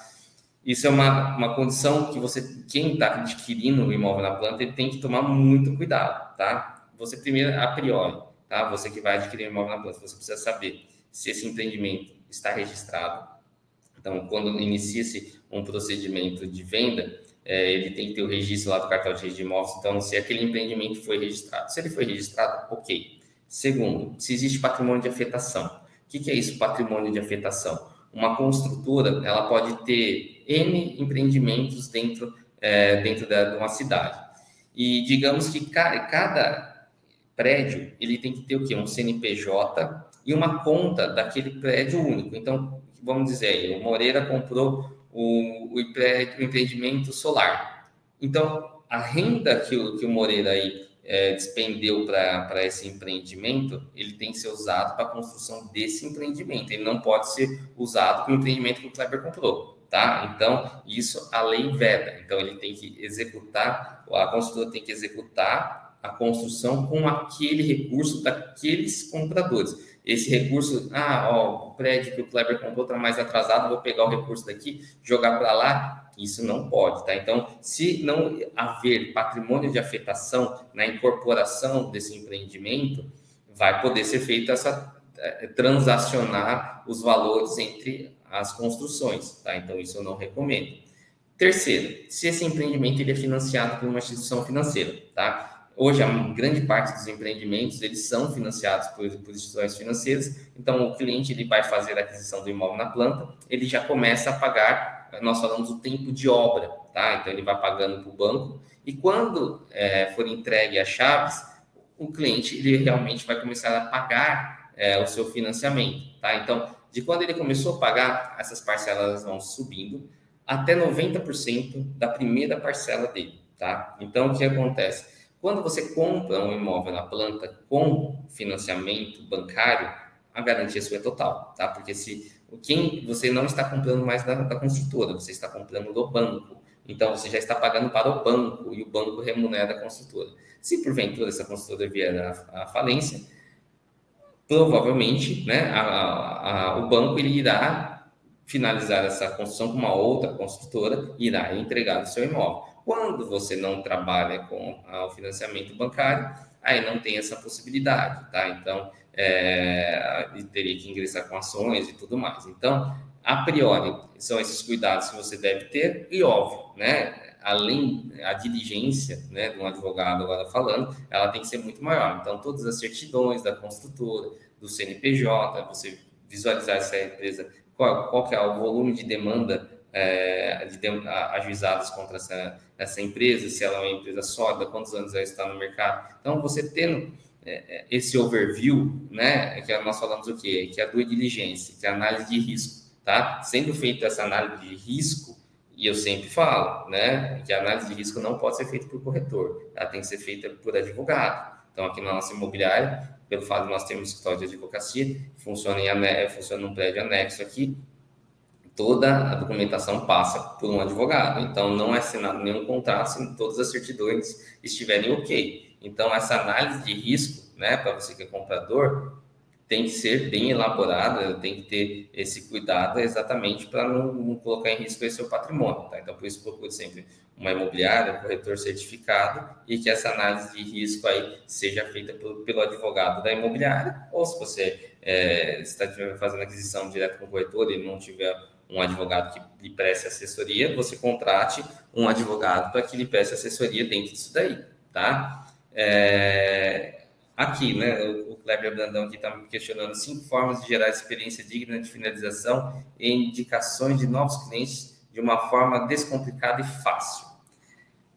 Isso é uma, uma condição que você, quem está adquirindo o imóvel na planta, ele tem que tomar muito cuidado, tá? Você primeiro, a priori, tá? Você que vai adquirir o imóvel na planta, você precisa saber se esse empreendimento está registrado. Então, quando inicia-se um procedimento de venda, é, ele tem que ter o registro lá do cartão de registro de imóveis. Então, se aquele empreendimento foi registrado. Se ele foi registrado, ok. Segundo, se existe patrimônio de afetação. O que, que é isso, patrimônio de afetação? Uma construtora, ela pode ter N empreendimentos dentro, é, dentro da, de uma cidade. E digamos que cada, cada prédio, ele tem que ter o quê? Um CNPJ e uma conta daquele prédio único. Então, vamos dizer, o Moreira comprou o, o empreendimento solar. Então, a renda que o, que o Moreira aí é, despendeu para esse empreendimento, ele tem que ser usado para a construção desse empreendimento. Ele não pode ser usado para o empreendimento que o Kleber comprou, tá? Então, isso a lei veda. Então, ele tem que executar, a construtora tem que executar a construção com aquele recurso daqueles compradores esse recurso, ah, ó, o prédio que o Kleber comprou está mais atrasado, vou pegar o recurso daqui, jogar para lá, isso não pode, tá? Então, se não haver patrimônio de afetação na incorporação desse empreendimento, vai poder ser feita essa é, transacionar os valores entre as construções, tá? Então, isso eu não recomendo. Terceiro, se esse empreendimento ele é financiado por uma instituição financeira, tá? Hoje, a grande parte dos empreendimentos, eles são financiados por, por, instituições financeiras, então o cliente ele vai fazer a aquisição do imóvel na planta, ele já começa a pagar, nós falamos o tempo de obra, tá? Então, ele vai pagando para o banco, e quando é, for entregue as chaves, o cliente ele realmente vai começar a pagar é, o seu financiamento, tá? Então, de quando ele começou a pagar, essas parcelas vão subindo até 90% da primeira parcela dele, tá? Então, o que acontece? Quando você compra um imóvel na planta com financiamento bancário, a garantia sua é total, tá? Porque se quem você não está comprando mais da, da construtora, você está comprando do banco. Então você já está pagando para o banco e o banco remunera a construtora. Se porventura essa construtora vier à, falência, provavelmente, né, a, a, o banco ele irá finalizar essa construção com uma outra construtora e irá entregar o seu imóvel. Quando você não trabalha com o financiamento bancário, aí não tem essa possibilidade, tá? Então, é, teria que ingressar com ações e tudo mais. Então, a priori, são esses cuidados que você deve ter, e óbvio, né? Além a diligência né, de um advogado agora falando, ela tem que ser muito maior. Então, todas as certidões da construtora, do CNPJ, você visualizar essa empresa, qual, qual que é o volume de demanda é, de, ajuizadas contra essa, essa empresa, se ela é uma empresa sólida, quantos anos ela está no mercado. Então, você tendo é, é esse overview, né, que nós falamos o quê? Que é a due diligência, que é a análise de risco, tá? Sendo feita essa análise de risco, e eu sempre falo, né, que a análise de risco não pode ser feita por corretor, ela tem que ser feita por advogado. Então, aqui na nossa imobiliária, pelo fato de nós termos escritório de advocacia, funciona, em, funciona num prédio anexo aqui, toda a documentação passa por um advogado. Então, não é assinado nenhum contrato se todas as certidões estiverem ok. Então, essa análise de risco, né, para você que é comprador, tem que ser bem elaborada, tem que ter esse cuidado exatamente para não, não, colocar em risco esse seu patrimônio. Tá? Então, por isso, procure sempre uma imobiliária, um corretor certificado e que essa análise de risco aí seja feita pelo, pelo advogado da imobiliária, ou se você é, está fazendo aquisição direto com o corretor e não tiver um advogado que lhe preste assessoria, você contrate um advogado para que lhe preste assessoria dentro disso daí, tá? É, aqui, né, o Kleber Brandão aqui está me questionando cinco formas de gerar experiência digna de finalização e indicações de novos clientes de uma forma descomplicada e fácil.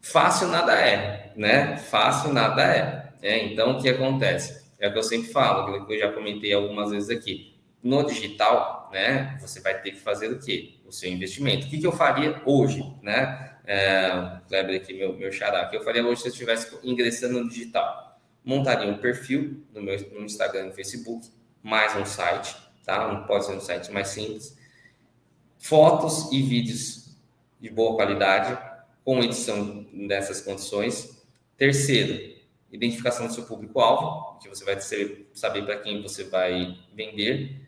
Fácil nada é, né? Fácil nada é. é. Então, o que acontece? É o que eu sempre falo, que eu já comentei algumas vezes aqui. No digital, né? Você vai ter que fazer o quê? O seu investimento. O que, que eu faria hoje, né? É, Kleber aqui, meu, meu xará, o que eu faria hoje se eu estivesse ingressando no digital? Montaria um perfil no meu no Instagram e no Facebook, mais um site, tá? Não pode ser um site mais simples. Fotos e vídeos de boa qualidade, com edição nessas condições. Terceiro, identificação do seu público-alvo, que você vai saber para quem você vai vender.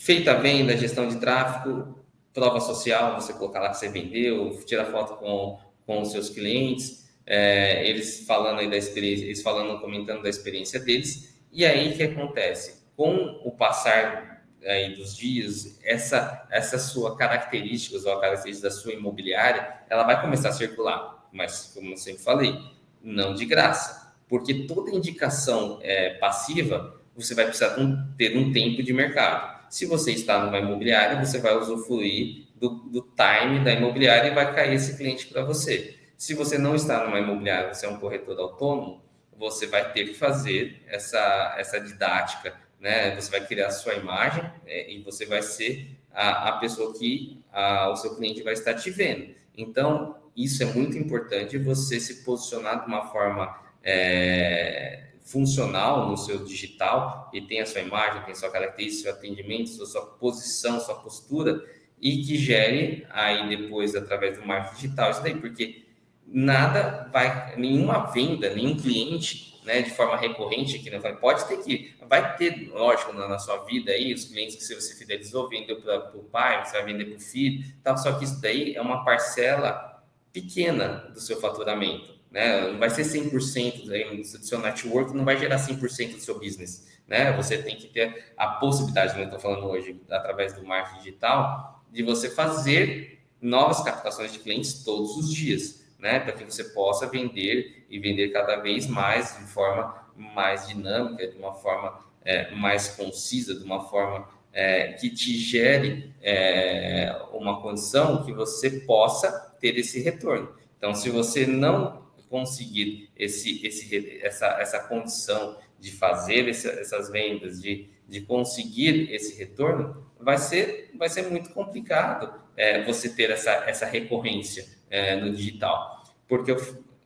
Feita a venda, gestão de tráfego, prova social, você colocar lá que você vendeu, tirar foto com, com os seus clientes, é, eles falando aí da experiência, eles falando, comentando da experiência deles. E aí o que acontece? Com o passar aí dos dias, essa, essa sua característica, ou a característica da sua imobiliária, ela vai começar a circular. Mas, como eu sempre falei, não de graça. Porque toda indicação é, passiva, você vai precisar ter um tempo de mercado. Se você está numa imobiliária, você vai usufruir do, do time da imobiliária e vai cair esse cliente para você. Se você não está numa imobiliária, você é um corretor autônomo, você vai ter que fazer essa, essa didática né? Você vai criar sua imagem é, e você vai ser a, a pessoa que a, o seu cliente vai estar te vendo. Então, isso é muito importante, você se posicionar de uma forma é, funcional no seu digital e tem a sua imagem, tem sua característica, seu atendimento, sua, sua posição, sua postura e que gere aí depois através do marketing digital isso daí, porque nada vai, nenhuma venda, nenhum cliente né, de forma recorrente aqui, né? Pode ter que, vai ter, lógico, na, na sua vida aí, os clientes que você fidelizou, vendeu para o pai, você vai vender para o filho, tal, só que isso daí é uma parcela pequena do seu faturamento, né? Não vai ser 100% aí, do seu network, não vai gerar 100% do seu business, né? Você tem que ter a possibilidade, como eu estou falando hoje, através do marketing digital, de você fazer novas captações de clientes todos os dias né, para que você possa vender e vender cada vez mais de forma mais dinâmica, de uma forma é, mais concisa, de uma forma é, que te gere é, uma condição que você possa ter esse retorno. Então, se você não conseguir esse, esse, essa, essa condição de fazer esse, essas vendas, de, de conseguir esse retorno, vai ser, vai ser muito complicado é, você ter essa, essa recorrência é, no digital. Porque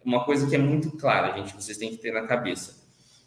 uma coisa que é muito clara, gente, vocês têm que ter na cabeça.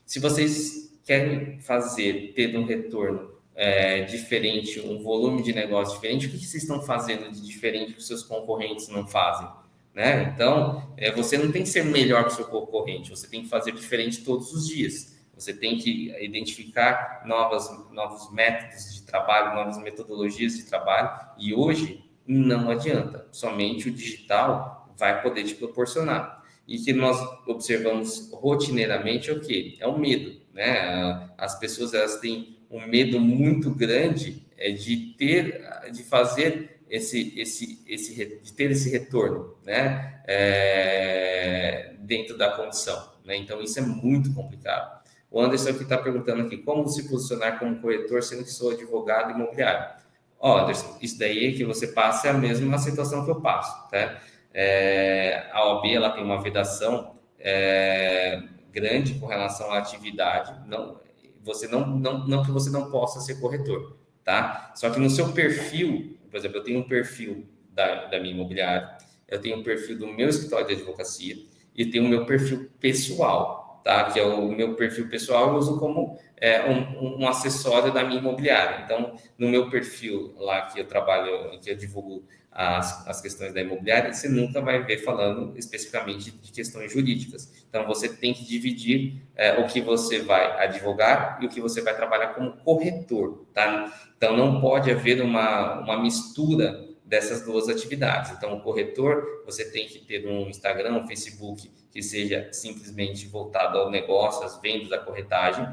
Se vocês querem fazer, ter um retorno é, diferente, um volume de negócio diferente, o que, que vocês estão fazendo de diferente que os seus concorrentes não fazem? Né? Então, é, você não tem que ser melhor que o seu concorrente, você tem que fazer diferente todos os dias. Você tem que identificar novas, novos métodos de trabalho, novas metodologias de trabalho, e hoje não adianta. Somente o digital vai poder te proporcionar. E que nós observamos rotineiramente é o que? É o medo, né? As pessoas elas têm um medo muito grande é, de ter, de fazer esse, esse, esse, de ter esse retorno, né? É, dentro da condição, né? Então isso é muito complicado. O Anderson aqui está perguntando aqui como se posicionar como corretor sendo que sou advogado imobiliário. Ó, Anderson, isso daí que você passa é a mesma situação que eu passo, tá? É, a OAB ela tem uma vedação é, grande com relação à atividade. Não, você não, não, não que você não possa ser corretor, tá? Só que no seu perfil, por exemplo, eu tenho um perfil da, da minha imobiliária, eu tenho um perfil do meu escritório de advocacia e tenho o meu perfil pessoal, tá? Que é o meu perfil pessoal eu uso como é, um, um acessório da minha imobiliária. Então, no meu perfil lá que eu trabalho, que eu divulgo as, as questões da imobiliária, você nunca vai ver falando especificamente de questões jurídicas. Então, você tem que dividir é, o que você vai advogar e o que você vai trabalhar como corretor, tá? Então, não pode haver uma, uma mistura dessas duas atividades. Então, o corretor, você tem que ter um Instagram, um Facebook que seja simplesmente voltado ao negócio, às vendas, à corretagem,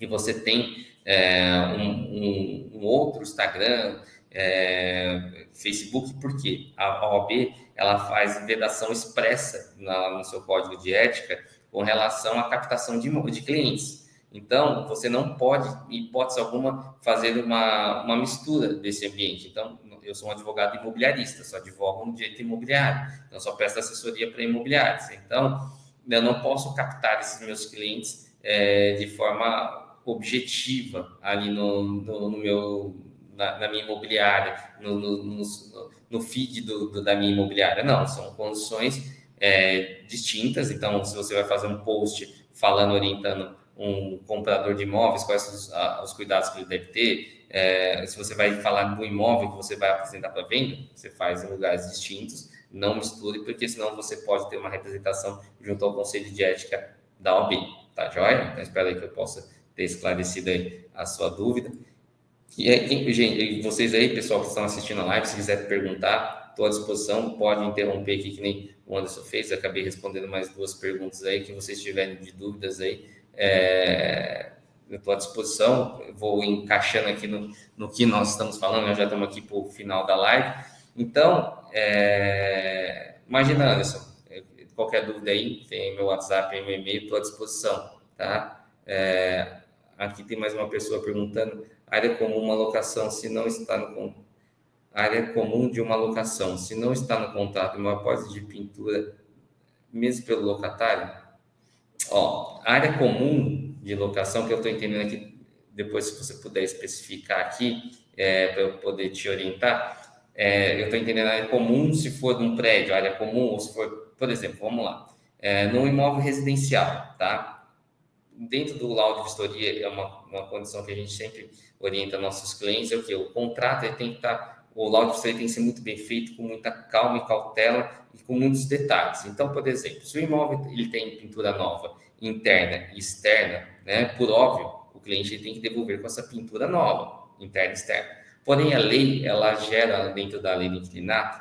e você tem é, um, um, um outro Instagram, é, Facebook, porque a OAB ela faz vedação expressa na, no seu código de ética com relação à captação de, de clientes. Então, você não pode, em hipótese alguma, fazer uma, uma mistura desse ambiente. Então, eu sou um advogado imobiliarista, só advogo no direito imobiliário, então só presto assessoria para imobiliários. Então, eu não posso captar esses meus clientes é, de forma objetiva ali no, no, no meu, na, na, minha imobiliária, no, no, no feed do, do, da minha imobiliária. Não, são condições é, distintas. Então, se você vai fazer um post falando, orientando um comprador de imóveis, quais os, os cuidados que ele deve ter, é, se você vai falar do imóvel que você vai apresentar para venda, você faz em lugares distintos, não misture, porque senão você pode ter uma representação junto ao Conselho de Ética da OAB, tá joia? Então, espero que eu possa ter esclarecido aí a sua dúvida. E aí, gente, vocês aí, pessoal que estão assistindo a live, se quiser perguntar, estou à disposição, pode interromper aqui, que nem o Anderson fez, acabei respondendo mais duas perguntas aí, que vocês tiverem de dúvidas aí, é, estou à disposição, vou encaixando aqui no, no que nós estamos falando, nós já estamos aqui para o final da live. Então, é, imagina, Anderson, é, qualquer dúvida aí, tem meu WhatsApp, meu e-mail, estou à disposição, tá? É, aqui tem mais uma pessoa perguntando, área comum uma locação, se não está no área comum de uma locação, se não está no contrato uma apólice de pintura, mesmo pelo locatário, Ó, área comum de locação, que eu estou entendendo aqui, depois se você puder especificar aqui, é, para eu poder te orientar, é, eu estou entendendo área comum se for de um prédio, área comum, ou se for, por exemplo, vamos lá, é, num imóvel residencial, tá? Dentro do laudo de vistoria, é uma, uma condição que a gente sempre orienta nossos clientes, é o que? O contrato tem que estar tá o laudo tem que ser muito bem feito, com muita calma e cautela e com muitos detalhes. Então, por exemplo, se o imóvel ele tem pintura nova, interna e externa, né, por óbvio, o cliente tem que devolver com essa pintura nova, interna e externa. Porém, a lei, ela gera, dentro da lei do inclinato,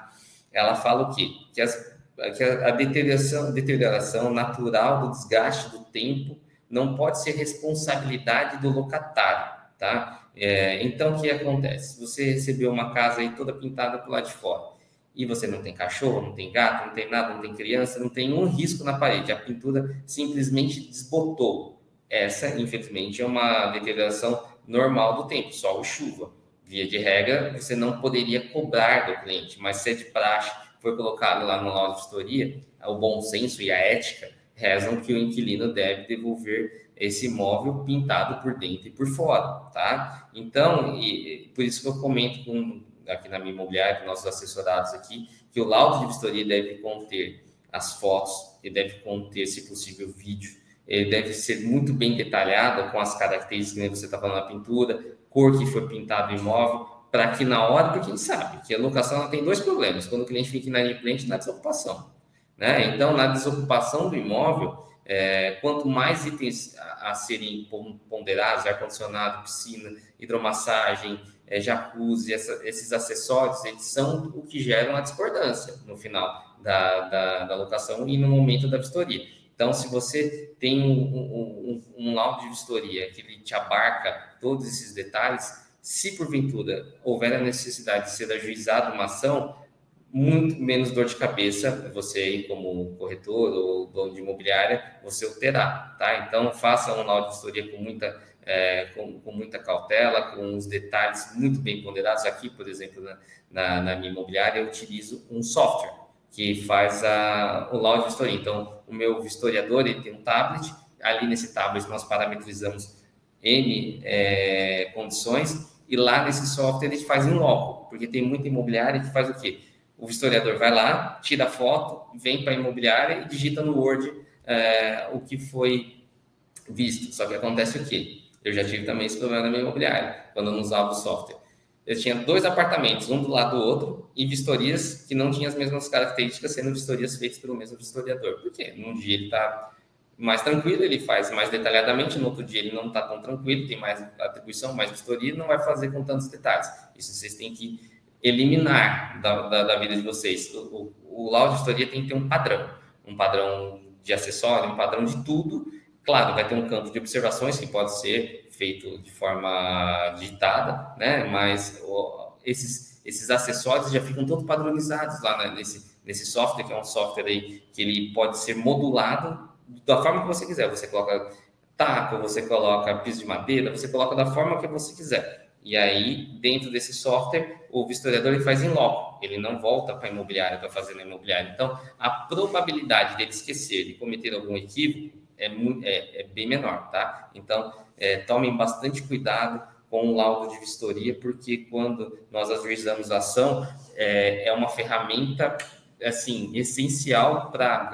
ela fala o quê? Que, as, que a, a deterioração, deterioração natural do desgaste do tempo não pode ser responsabilidade do locatário, tá? É, então, o que acontece? Você recebeu uma casa aí toda pintada por lá de fora e você não tem cachorro, não tem gato, não tem nada, não tem criança, não tem um risco na parede, a pintura simplesmente desbotou. Essa, infelizmente, é uma deterioração normal do tempo, sol e chuva. Via de regra, você não poderia cobrar do cliente, mas se é de praxe, foi colocado lá no laudo de vistoria, o bom senso e a ética rezam que o inquilino deve devolver esse imóvel pintado por dentro e por fora, tá? Então, e, por isso que eu comento com, aqui na minha imobiliária, com nossos assessorados aqui, que o laudo de vistoria deve conter as fotos, ele deve conter, se possível, vídeo, ele deve ser muito bem detalhado com as características que você está falando na pintura, cor que foi pintado o imóvel, para que na hora, porque gente sabe que a locação tem dois problemas, quando o cliente fica inadimplente na desocupação. Né? Então, na desocupação do imóvel, é, quanto mais itens a, a serem ponderados, ar-condicionado, piscina, hidromassagem, é, jacuzzi, essa, esses acessórios, eles são o que geram a discordância no final da, da, da locação e no momento da vistoria. Então, se você tem um, um, um, laudo de vistoria que ele te abarca todos esses detalhes, se porventura houver a necessidade de ser ajuizada uma ação, muito menos dor de cabeça você como corretor ou dono de imobiliária, você o terá, tá? Então, faça um laudo de vistoria com muita, é, com, com, muita cautela, com os detalhes muito bem ponderados. Aqui, por exemplo, na, na, na minha imobiliária, eu utilizo um software que faz a, o laudo vistoria. Então, o meu vistoriador, ele tem um tablet, ali nesse tablet nós parametrizamos N é, condições, e lá nesse software ele faz em loco, porque tem muita imobiliária que faz o quê? O historiador vai lá, tira a foto, vem para a imobiliária e digita no Word é, o que foi visto. Só que acontece o quê? Eu já tive também esse problema na minha imobiliária, quando eu não usava o software. Eu tinha dois apartamentos, um do lado do outro, e vistorias que não tinham as mesmas características, sendo vistorias feitas pelo mesmo historiador. Por quê? Num dia ele está mais tranquilo, ele faz mais detalhadamente, no outro dia ele não está tão tranquilo, tem mais atribuição, mais vistoria, não vai fazer com tantos detalhes. Isso vocês têm que eliminar da, da, da vida de vocês. O, o, o laudo de história tem que ter um padrão, um padrão de acessório, um padrão de tudo. Claro, vai ter um campo de observações que pode ser feito de forma digitada, né? Mas o, esses, esses acessórios já ficam todos padronizados lá né? nesse, nesse software, que é um software aí que ele pode ser modulado da forma que você quiser. Você coloca taco, você coloca piso de madeira, você coloca da forma que você quiser. E aí, dentro desse software, o vistoriador ele faz em loco, ele não volta para a imobiliária para fazer na imobiliária. Então, a probabilidade dele esquecer de cometer algum equívoco é, é, é bem menor, tá? Então, é, tomem bastante cuidado com o laudo de vistoria, porque quando nós ajuizamos a ação, é, é uma ferramenta assim essencial para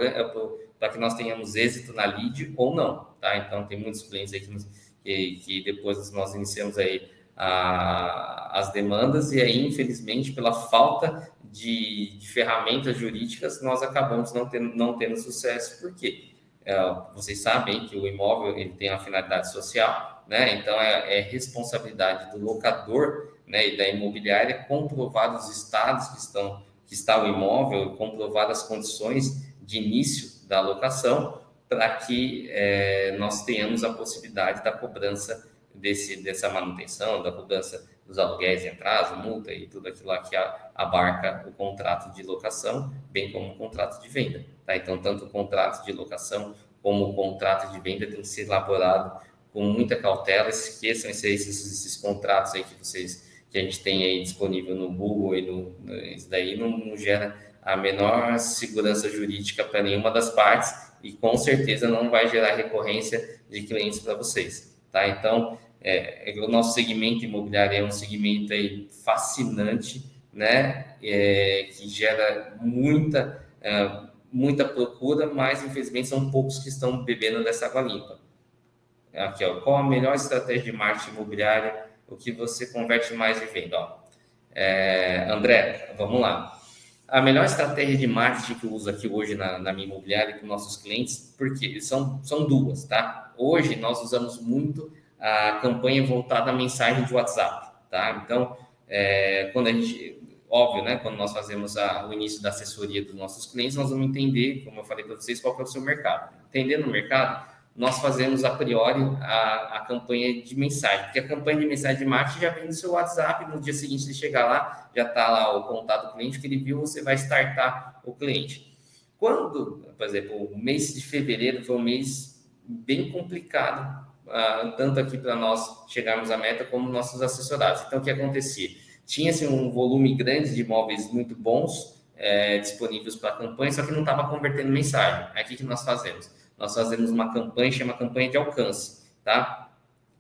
para que nós tenhamos êxito na lead ou não, tá? Então tem muitos clientes aí que, que, que depois nós iniciamos aí a, as demandas e aí infelizmente pela falta de, de, ferramentas jurídicas nós acabamos não tendo, não tendo sucesso, por quê? É, vocês sabem que o imóvel ele tem a finalidade social, né? Então é, é responsabilidade do locador, né, e da imobiliária comprovar os estados que estão que está o imóvel, comprovar as condições de início da locação, para que é, nós tenhamos a possibilidade da cobrança desse, dessa manutenção, da cobrança dos aluguéis em atraso, multa e tudo aquilo lá que abarca o contrato de locação, bem como o contrato de venda. Tá? Então, tanto o contrato de locação como o contrato de venda tem que ser elaborado com muita cautela. Esqueçam esses, esses contratos aí que vocês que a gente tem aí disponível no Google e no, isso daí não, não gera a menor segurança jurídica para nenhuma das partes e com certeza não vai gerar recorrência de clientes para vocês, tá? Então, é, é, o nosso segmento imobiliário é um segmento aí fascinante, né? É, que gera muita, é, muita procura, mas infelizmente são poucos que estão bebendo dessa água limpa. Aqui, ó, qual a melhor estratégia de marketing imobiliário? O que você converte mais de venda? Ó, é, André, vamos lá. A melhor estratégia de marketing que eu uso aqui hoje na, na minha imobiliária com nossos clientes, porque são, são duas, tá? Hoje nós usamos muito a campanha voltada à mensagem de WhatsApp, tá? Então, é, quando a gente, óbvio, né? Quando nós fazemos a, o início da assessoria dos nossos clientes, nós vamos entender, como eu falei para vocês, qual é o seu mercado. Entendendo o mercado, nós fazemos a priori a, a campanha de mensagem, porque a campanha de mensagem de marketing já vem no seu WhatsApp, no dia seguinte você chegar lá, já está lá o contato do cliente que ele viu, você vai startar o cliente. Quando, por exemplo, o mês de fevereiro foi um mês bem complicado, tanto aqui para nós chegarmos à meta, como nossos assessorados. Então, o que acontecia? Tinha-se um volume grande de imóveis muito bons é, disponíveis para campanha, só que não estava convertendo mensagem. O que, que nós fazemos? nós fazemos uma campanha, chama campanha de alcance, tá?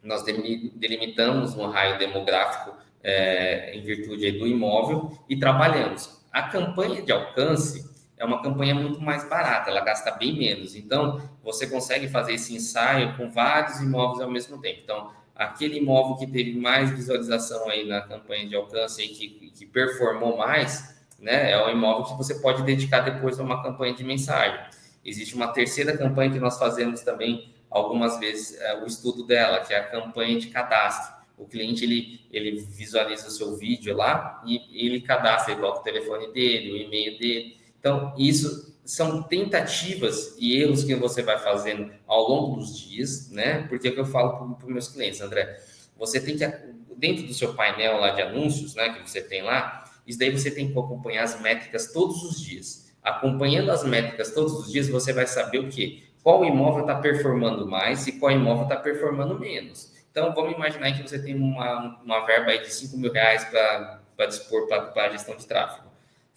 Nós delimitamos um raio demográfico é, em virtude do imóvel e trabalhamos. A campanha de alcance é uma campanha muito mais barata, ela gasta bem menos. Então, você consegue fazer esse ensaio com vários imóveis ao mesmo tempo. Então, aquele imóvel que teve mais visualização aí na campanha de alcance e que, que performou mais, né, é o imóvel que você pode dedicar depois a uma campanha de mensagem. Existe uma terceira campanha que nós fazemos também algumas vezes é, o estudo dela, que é a campanha de cadastro. O cliente ele, ele visualiza o seu vídeo lá e ele cadastra, ele coloca o telefone dele, o e-mail dele. Então, isso são tentativas e erros que você vai fazendo ao longo dos dias, né? Porque é que eu falo para os meus clientes, André, você tem que, dentro do seu painel lá de anúncios, né, que você tem lá, isso daí você tem que acompanhar as métricas todos os dias acompanhando as métricas todos os dias, você vai saber o que? Qual imóvel está performando mais e qual imóvel está performando menos. Então, vamos imaginar que você tem uma, uma verba aí de 5 mil reais para dispor para a gestão de tráfego.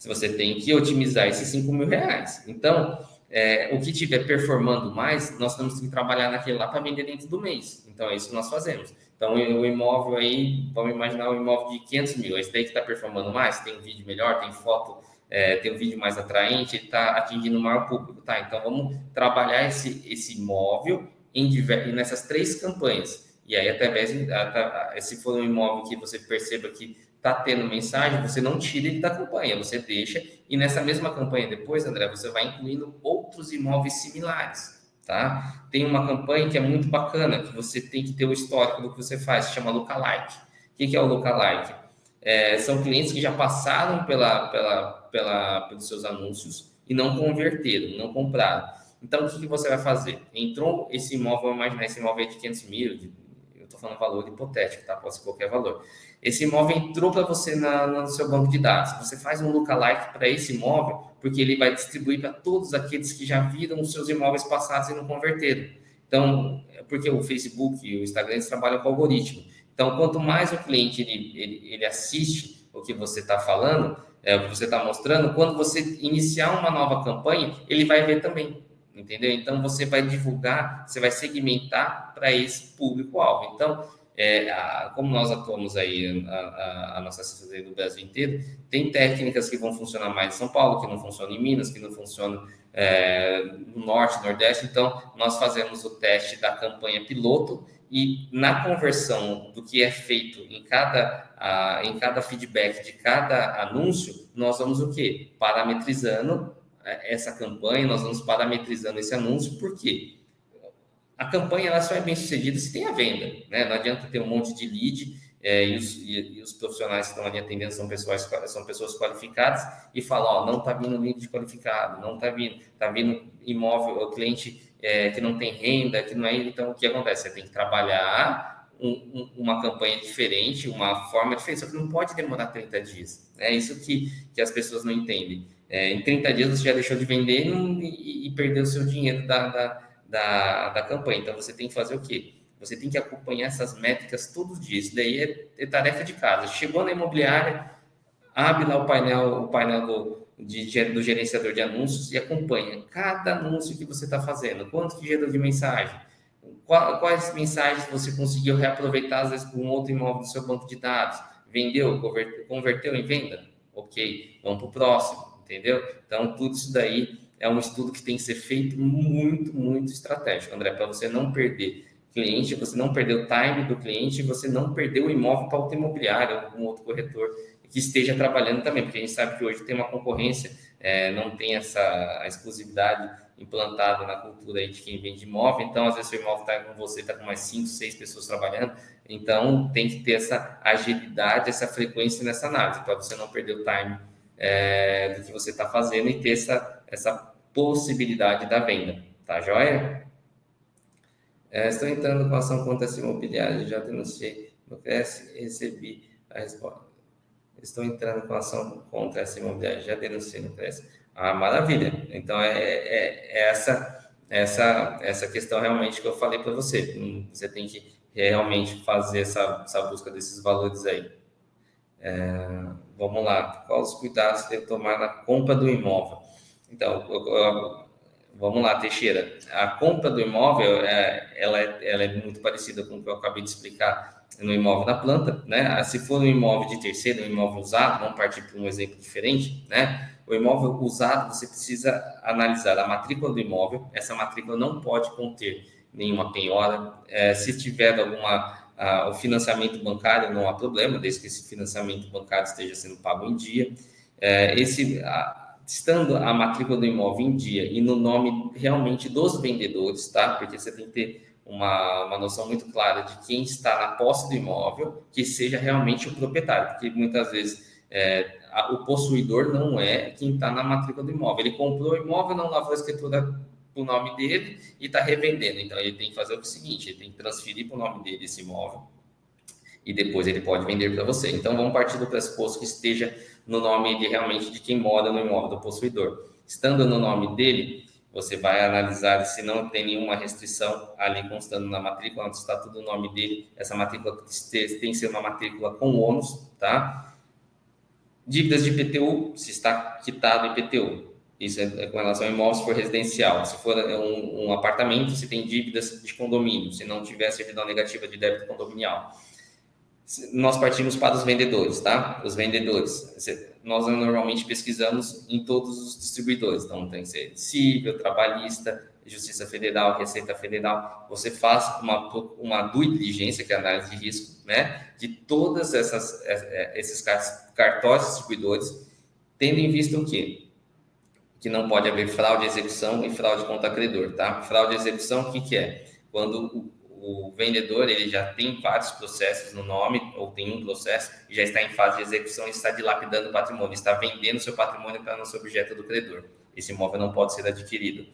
Se você tem que otimizar esses 5 mil reais. Então, é, o que estiver performando mais, nós temos que trabalhar naquele lá para vender dentro do mês. Então, é isso que nós fazemos. Então, o imóvel aí, vamos imaginar um imóvel de 500 mil. Esse daí que está performando mais, tem um vídeo melhor, tem foto é, ter um vídeo mais atraente, ele está atingindo o maior público, tá? Então vamos trabalhar esse, esse imóvel em diver, nessas três campanhas. E aí, até se for um imóvel que você perceba que está tendo mensagem, você não tira ele da campanha, você deixa, e nessa mesma campanha depois, André, você vai incluindo outros imóveis similares, tá? Tem uma campanha que é muito bacana, que você tem que ter o histórico do que você faz, se chama Lookalike. O que, que é o Lookalike? É, são clientes que já passaram pela, pela, pela, pelos seus anúncios e não converteram, não compraram. Então, o que, que você vai fazer? Entrou esse imóvel, vamos imaginar esse imóvel é de 500 mil, de, eu estou falando valor hipotético, tá? Pode ser qualquer valor. Esse imóvel entrou para você na, no seu banco de dados. Você faz um lookalike para esse imóvel, porque ele vai distribuir para todos aqueles que já viram os seus imóveis passados e não converteram. Então, é porque o Facebook e o Instagram trabalham com algoritmo. Então, quanto mais o cliente ele, ele, ele assiste o que você está falando, é, o que você está mostrando, quando você iniciar uma nova campanha, ele vai ver também, entendeu? Então, você vai divulgar, você vai segmentar para esse público-alvo. Então, é, a, como nós atuamos aí, a, a, a, nossa assessoria do Brasil inteiro, tem técnicas que vão funcionar mais em São Paulo, que não funcionam em Minas, que não funcionam é, no Norte, Nordeste. Então, nós fazemos o teste da campanha piloto e na conversão do que é feito em cada, em cada feedback de cada anúncio, nós vamos o quê? Parametrizando é, essa campanha, nós vamos parametrizando esse anúncio, por quê? A campanha ela só é bem sucedida se tem a venda, né? Não adianta ter um monte de lead é, e, os, e, e, os, profissionais que estão ali atendendo são pessoas, são pessoas qualificadas e falar, ó, não está vindo lead qualificado, não está vindo, está vindo imóvel, o cliente é, que não tem renda, que não é, então o que acontece? Você tem que trabalhar um, um, uma campanha diferente, uma forma diferente, só que não pode demorar 30 dias. É isso que, que as pessoas não entendem. É, em 30 dias você já deixou de vender e, e perdeu o seu dinheiro da, da da, da campanha. Então, você tem que fazer o quê? Você tem que acompanhar essas métricas todos os dias. Daí é, é, tarefa de casa. Chegou na imobiliária, abre lá o painel, o painel do, de, do gerenciador de anúncios e acompanha cada anúncio que você está fazendo. Quanto que gerou de mensagem? Quais mensagens você conseguiu reaproveitar, às vezes, com um outro imóvel do seu banco de dados? Vendeu? Converteu em venda? Ok, vamos para o próximo, entendeu? Então, tudo isso daí é um estudo que tem que ser feito muito, muito estratégico, André, para você não perder cliente, você não perder o time do cliente, você não perder o imóvel para outro imobiliário, algum outro corretor que esteja trabalhando também, porque a gente sabe que hoje tem uma concorrência, é, não tem essa exclusividade implantada na cultura aí de quem vende imóvel, então às vezes o imóvel está com você, está com mais cinco, seis pessoas trabalhando, então tem que ter essa agilidade, essa frequência nessa análise, para você não perder o time é, do que você está fazendo e ter essa, essa possibilidade da venda. Tá joia? É, estou entrando com ação contra essa imobiliária, já denunciei no CS e recebi a resposta. Estou entrando com ação contra essa imobiliária, já denunciei no CS. Ah, maravilha. Então, é, é, é essa, essa, essa questão realmente que eu falei para você. Hum, você tem que realmente fazer essa, essa busca desses valores aí. É, vamos lá. Quais os cuidados que deve tomar na compra do imóvel? Então, vamos lá, Teixeira. A compra do imóvel, é, ela, é, ela é muito parecida com o que eu acabei de explicar no imóvel da planta, né? Ah, se for um imóvel de terceiro, um imóvel usado, vamos partir para um exemplo diferente, né? O imóvel usado, você precisa analisar a matrícula do imóvel. Essa matrícula não pode conter nenhuma penhora. É, se tiver alguma ah, o financiamento bancário, não há problema, desde que esse financiamento bancário esteja sendo pago em dia. É, esse, estando a matrícula do imóvel em dia e no nome realmente dos vendedores, tá? Porque você tem que ter uma, uma noção muito clara de quem está na posse do imóvel, que seja realmente o proprietário, porque muitas vezes é, a, o possuidor não é quem está na matrícula do imóvel. Ele comprou o imóvel, não lavou a escritura para o nome dele e está revendendo. Então ele tem que fazer o seguinte: ele tem que transferir para o nome dele esse imóvel e depois ele pode vender para você. Então vamos partir do pressuposto que esteja no nome de realmente de quem mora no imóvel do possuidor. Estando no nome dele, você vai analisar se não tem nenhuma restrição ali constando na matrícula, onde está tudo o nome dele. Essa matrícula tem que ser uma matrícula com ônus, tá? Dívidas de IPTU, se está quitado IPTU. Isso é com relação ao imóvel, se for residencial. Se for um, um apartamento, se tem dívidas de condomínio. Se não tiver certidão negativa de débito condominial nós partimos para os vendedores, tá? Os vendedores. Nós normalmente pesquisamos em todos os distribuidores, então tem que ser civil, trabalhista, Justiça Federal, Receita Federal. Você faz uma, uma diligência, que é análise de risco, né? De todas essas é, é, esses cartórios distribuidores, tendo em vista o quê? Que não pode haver fraude de execução e fraude contra credor, tá? Fraude de execução, o que, que é? Quando o o vendedor ele já tem vários processos no nome, ou tem um processo, e já está em fase de execução e está dilapidando o patrimônio, está vendendo seu patrimônio para não ser objeto do credor. Esse imóvel não pode ser adquirido.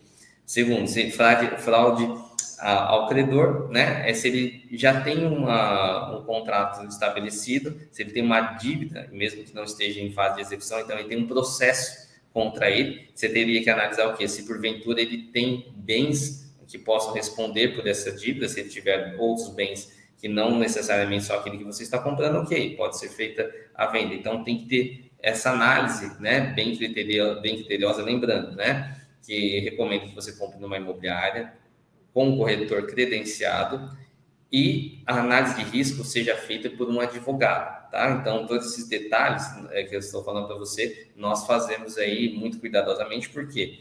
Segundo, se fraude, fraude ao credor, né, é se ele já tem uma, um contrato estabelecido, se ele tem uma dívida, mesmo que não esteja em fase de execução, então ele tem um processo contra ele, você teria que analisar o que? Se porventura ele tem bens que possam responder por essa dívida, se ele tiver outros bens que não necessariamente só aquele que você está comprando, ok, pode ser feita a venda. Então tem que ter essa análise, né, bem criteriosa, bem criteriosa lembrando, né, que recomendo que você compre numa imobiliária com um corretor credenciado e a análise de risco seja feita por um advogado, tá? Então, todos esses detalhes é, que eu estou falando para você, nós fazemos aí muito cuidadosamente, porque,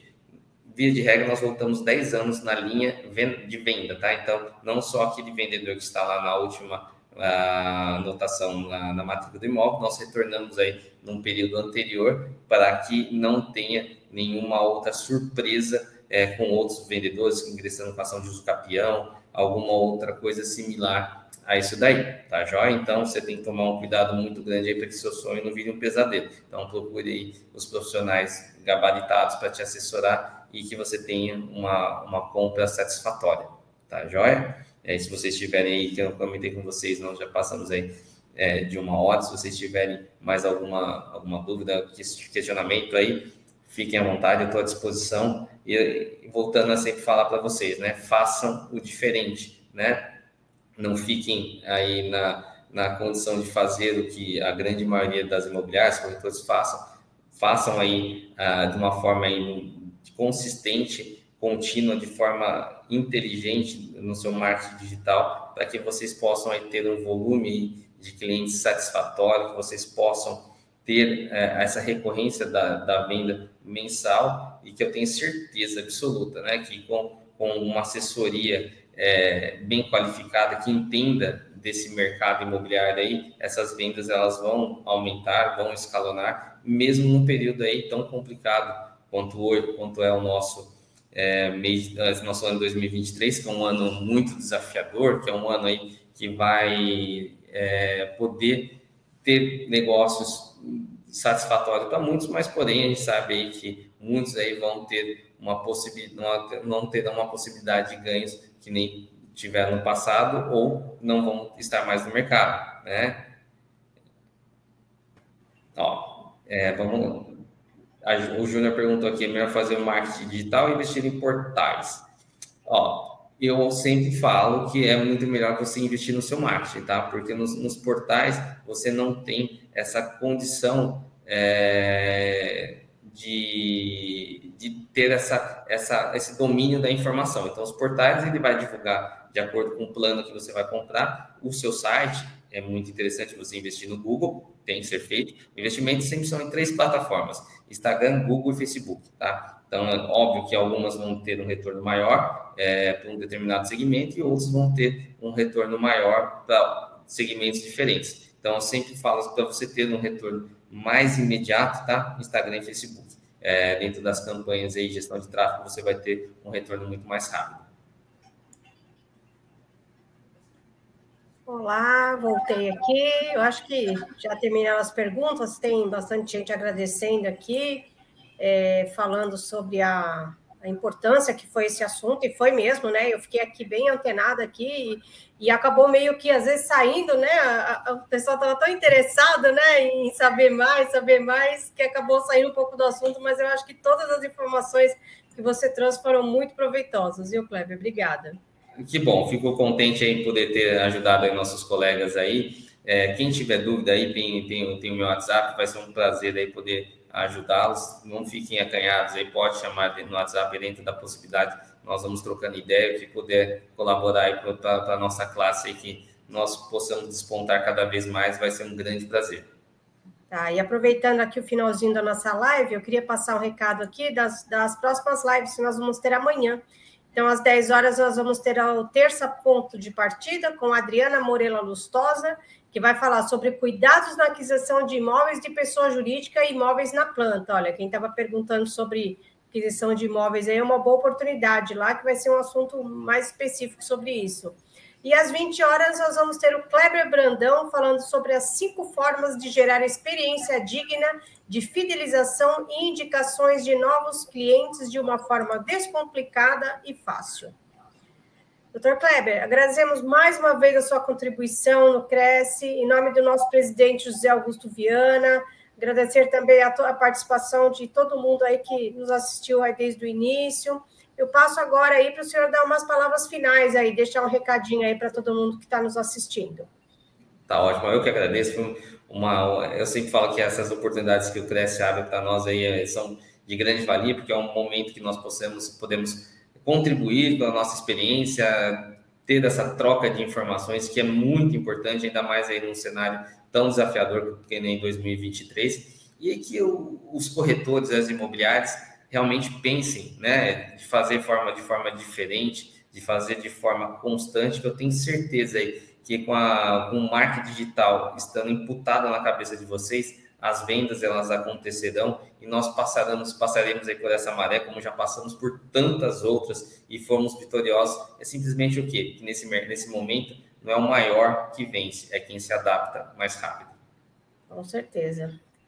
via de regra, nós voltamos 10 anos na linha de venda, tá? Então, não só aquele vendedor que está lá na última anotação na, na matrícula do imóvel, nós retornamos aí num período anterior para que não tenha nenhuma outra surpresa é, com outros vendedores ingressando com ação de uso capião, alguma outra coisa similar a isso daí, tá joia? Então você tem que tomar um cuidado muito grande aí para que seu sonho não vire um pesadelo. Então procure aí os profissionais gabaritados para te assessorar e que você tenha uma, uma compra satisfatória, tá joia? É, se vocês tiverem aí, que eu comentei com vocês, nós já passamos aí é, de uma hora, se vocês tiverem mais alguma, alguma dúvida, questionamento aí, fiquem à vontade, eu estou à disposição. E voltando a sempre falar para vocês, né? Façam o diferente, né? Não fiquem aí na, na condição de fazer o que a grande maioria das imobiliárias, corretores façam. Façam aí ah, de uma forma aí consistente, contínua, de forma inteligente no seu marketing digital, para que vocês possam aí ter um volume de clientes satisfatório, que vocês possam ter é, essa recorrência da, da venda mensal e que eu tenho certeza absoluta, né, que com, com uma assessoria é, bem qualificada que entenda desse mercado imobiliário aí, essas vendas elas vão aumentar, vão escalonar, mesmo num período aí tão complicado quanto hoje, quanto é o nosso é, mês, é, nosso ano 2023, que é um ano muito desafiador, que é um ano aí que vai é, poder ter negócios satisfatórios para muitos, mas porém a gente sabe aí que muitos aí vão ter uma possibilidade, não terão uma possibilidade de ganhos que nem tiveram no passado ou não vão estar mais no mercado, né? Ó, é, vamos. O Júnior perguntou aqui: é melhor fazer marketing digital ou investir em portais? Ó, eu sempre falo que é muito melhor você investir no seu marketing, tá? Porque nos, nos portais você não tem essa condição é, de, de ter essa, essa, esse domínio da informação. Então, os portais ele vai divulgar de acordo com o plano que você vai comprar. O seu site é muito interessante você investir no Google, tem que ser feito. Investimentos sempre são em três plataformas: Instagram, Google e Facebook, tá? Então, é óbvio que algumas vão ter um retorno maior é, para um determinado segmento e outros vão ter um retorno maior para segmentos diferentes. Então, eu sempre falo para você ter um retorno mais imediato, tá? Instagram e Facebook. É, dentro das campanhas aí, gestão de tráfego, você vai ter um retorno muito mais rápido. Olá, voltei aqui. Eu acho que já terminaram as perguntas, tem bastante gente agradecendo aqui é, falando sobre a, a, importância que foi esse assunto, e foi mesmo, né? Eu fiquei aqui bem antenada aqui e, e acabou meio que às vezes saindo, né? A, a, o pessoal estava tão interessado né, em saber mais, saber mais, que acabou saindo um pouco do assunto, mas eu acho que todas as informações que você trouxe foram muito proveitosas, viu, Kleber? Obrigada. Que bom, fico contente em poder ter ajudado nossos colegas aí. É, quem tiver dúvida aí, tem, tem, tem o meu WhatsApp, vai ser um prazer aí poder ajudá-los. Não fiquem acanhados aí, pode chamar no WhatsApp dentro da possibilidade. Nós vamos trocando ideia, que puder colaborar para a nossa classe aí, que nós possamos despontar cada vez mais, vai ser um grande prazer. Tá, e aproveitando aqui o finalzinho da nossa live, eu queria passar um recado aqui das, das próximas lives que nós vamos ter amanhã. Então, às 10 horas, nós vamos ter o terça ponto de partida com Adriana Morela Lustosa que vai falar sobre cuidados na aquisição de imóveis de pessoa jurídica e imóveis na planta. Olha, quem estava perguntando sobre aquisição de imóveis aí é uma boa oportunidade lá, que vai ser um assunto mais específico sobre isso. E às 20 horas nós vamos ter o Kleber Brandão falando sobre as cinco formas de gerar experiência digna de fidelização e indicações de novos clientes de uma forma descomplicada e fácil. Doutor Kleber, agradecemos mais uma vez a sua contribuição no Cresce, em nome do nosso presidente José Augusto Viana, agradecer também a, a participação de todo mundo aí que nos assistiu aí desde o início, eu passo agora aí para o senhor dar umas palavras finais aí, deixar um recadinho aí para todo mundo que está nos assistindo. Tá ótimo, eu que agradeço. Uma, eu sempre falo que essas oportunidades que o Cresce abre para nós aí eh, são de grande valia, porque é um momento que nós possamos, podemos contribuir com a nossa experiência, ter essa troca de informações que é muito importante, ainda mais aí num cenário tão desafiador que nem 2023, e que o, os corretores, as imobiliárias, realmente pensem, né, de fazer forma, de forma diferente, de fazer de forma constante, que eu tenho certeza aí que com, a, com o marketing digital estando imputado na cabeça de vocês, as vendas elas acontecerão e nós passaremos, passaremos aí por essa maré, como já passamos por tantas outras e fomos vitoriosos. É simplesmente o quê? Que nesse, nesse momento não é o maior que vence, é quem se adapta mais rápido. Com certeza.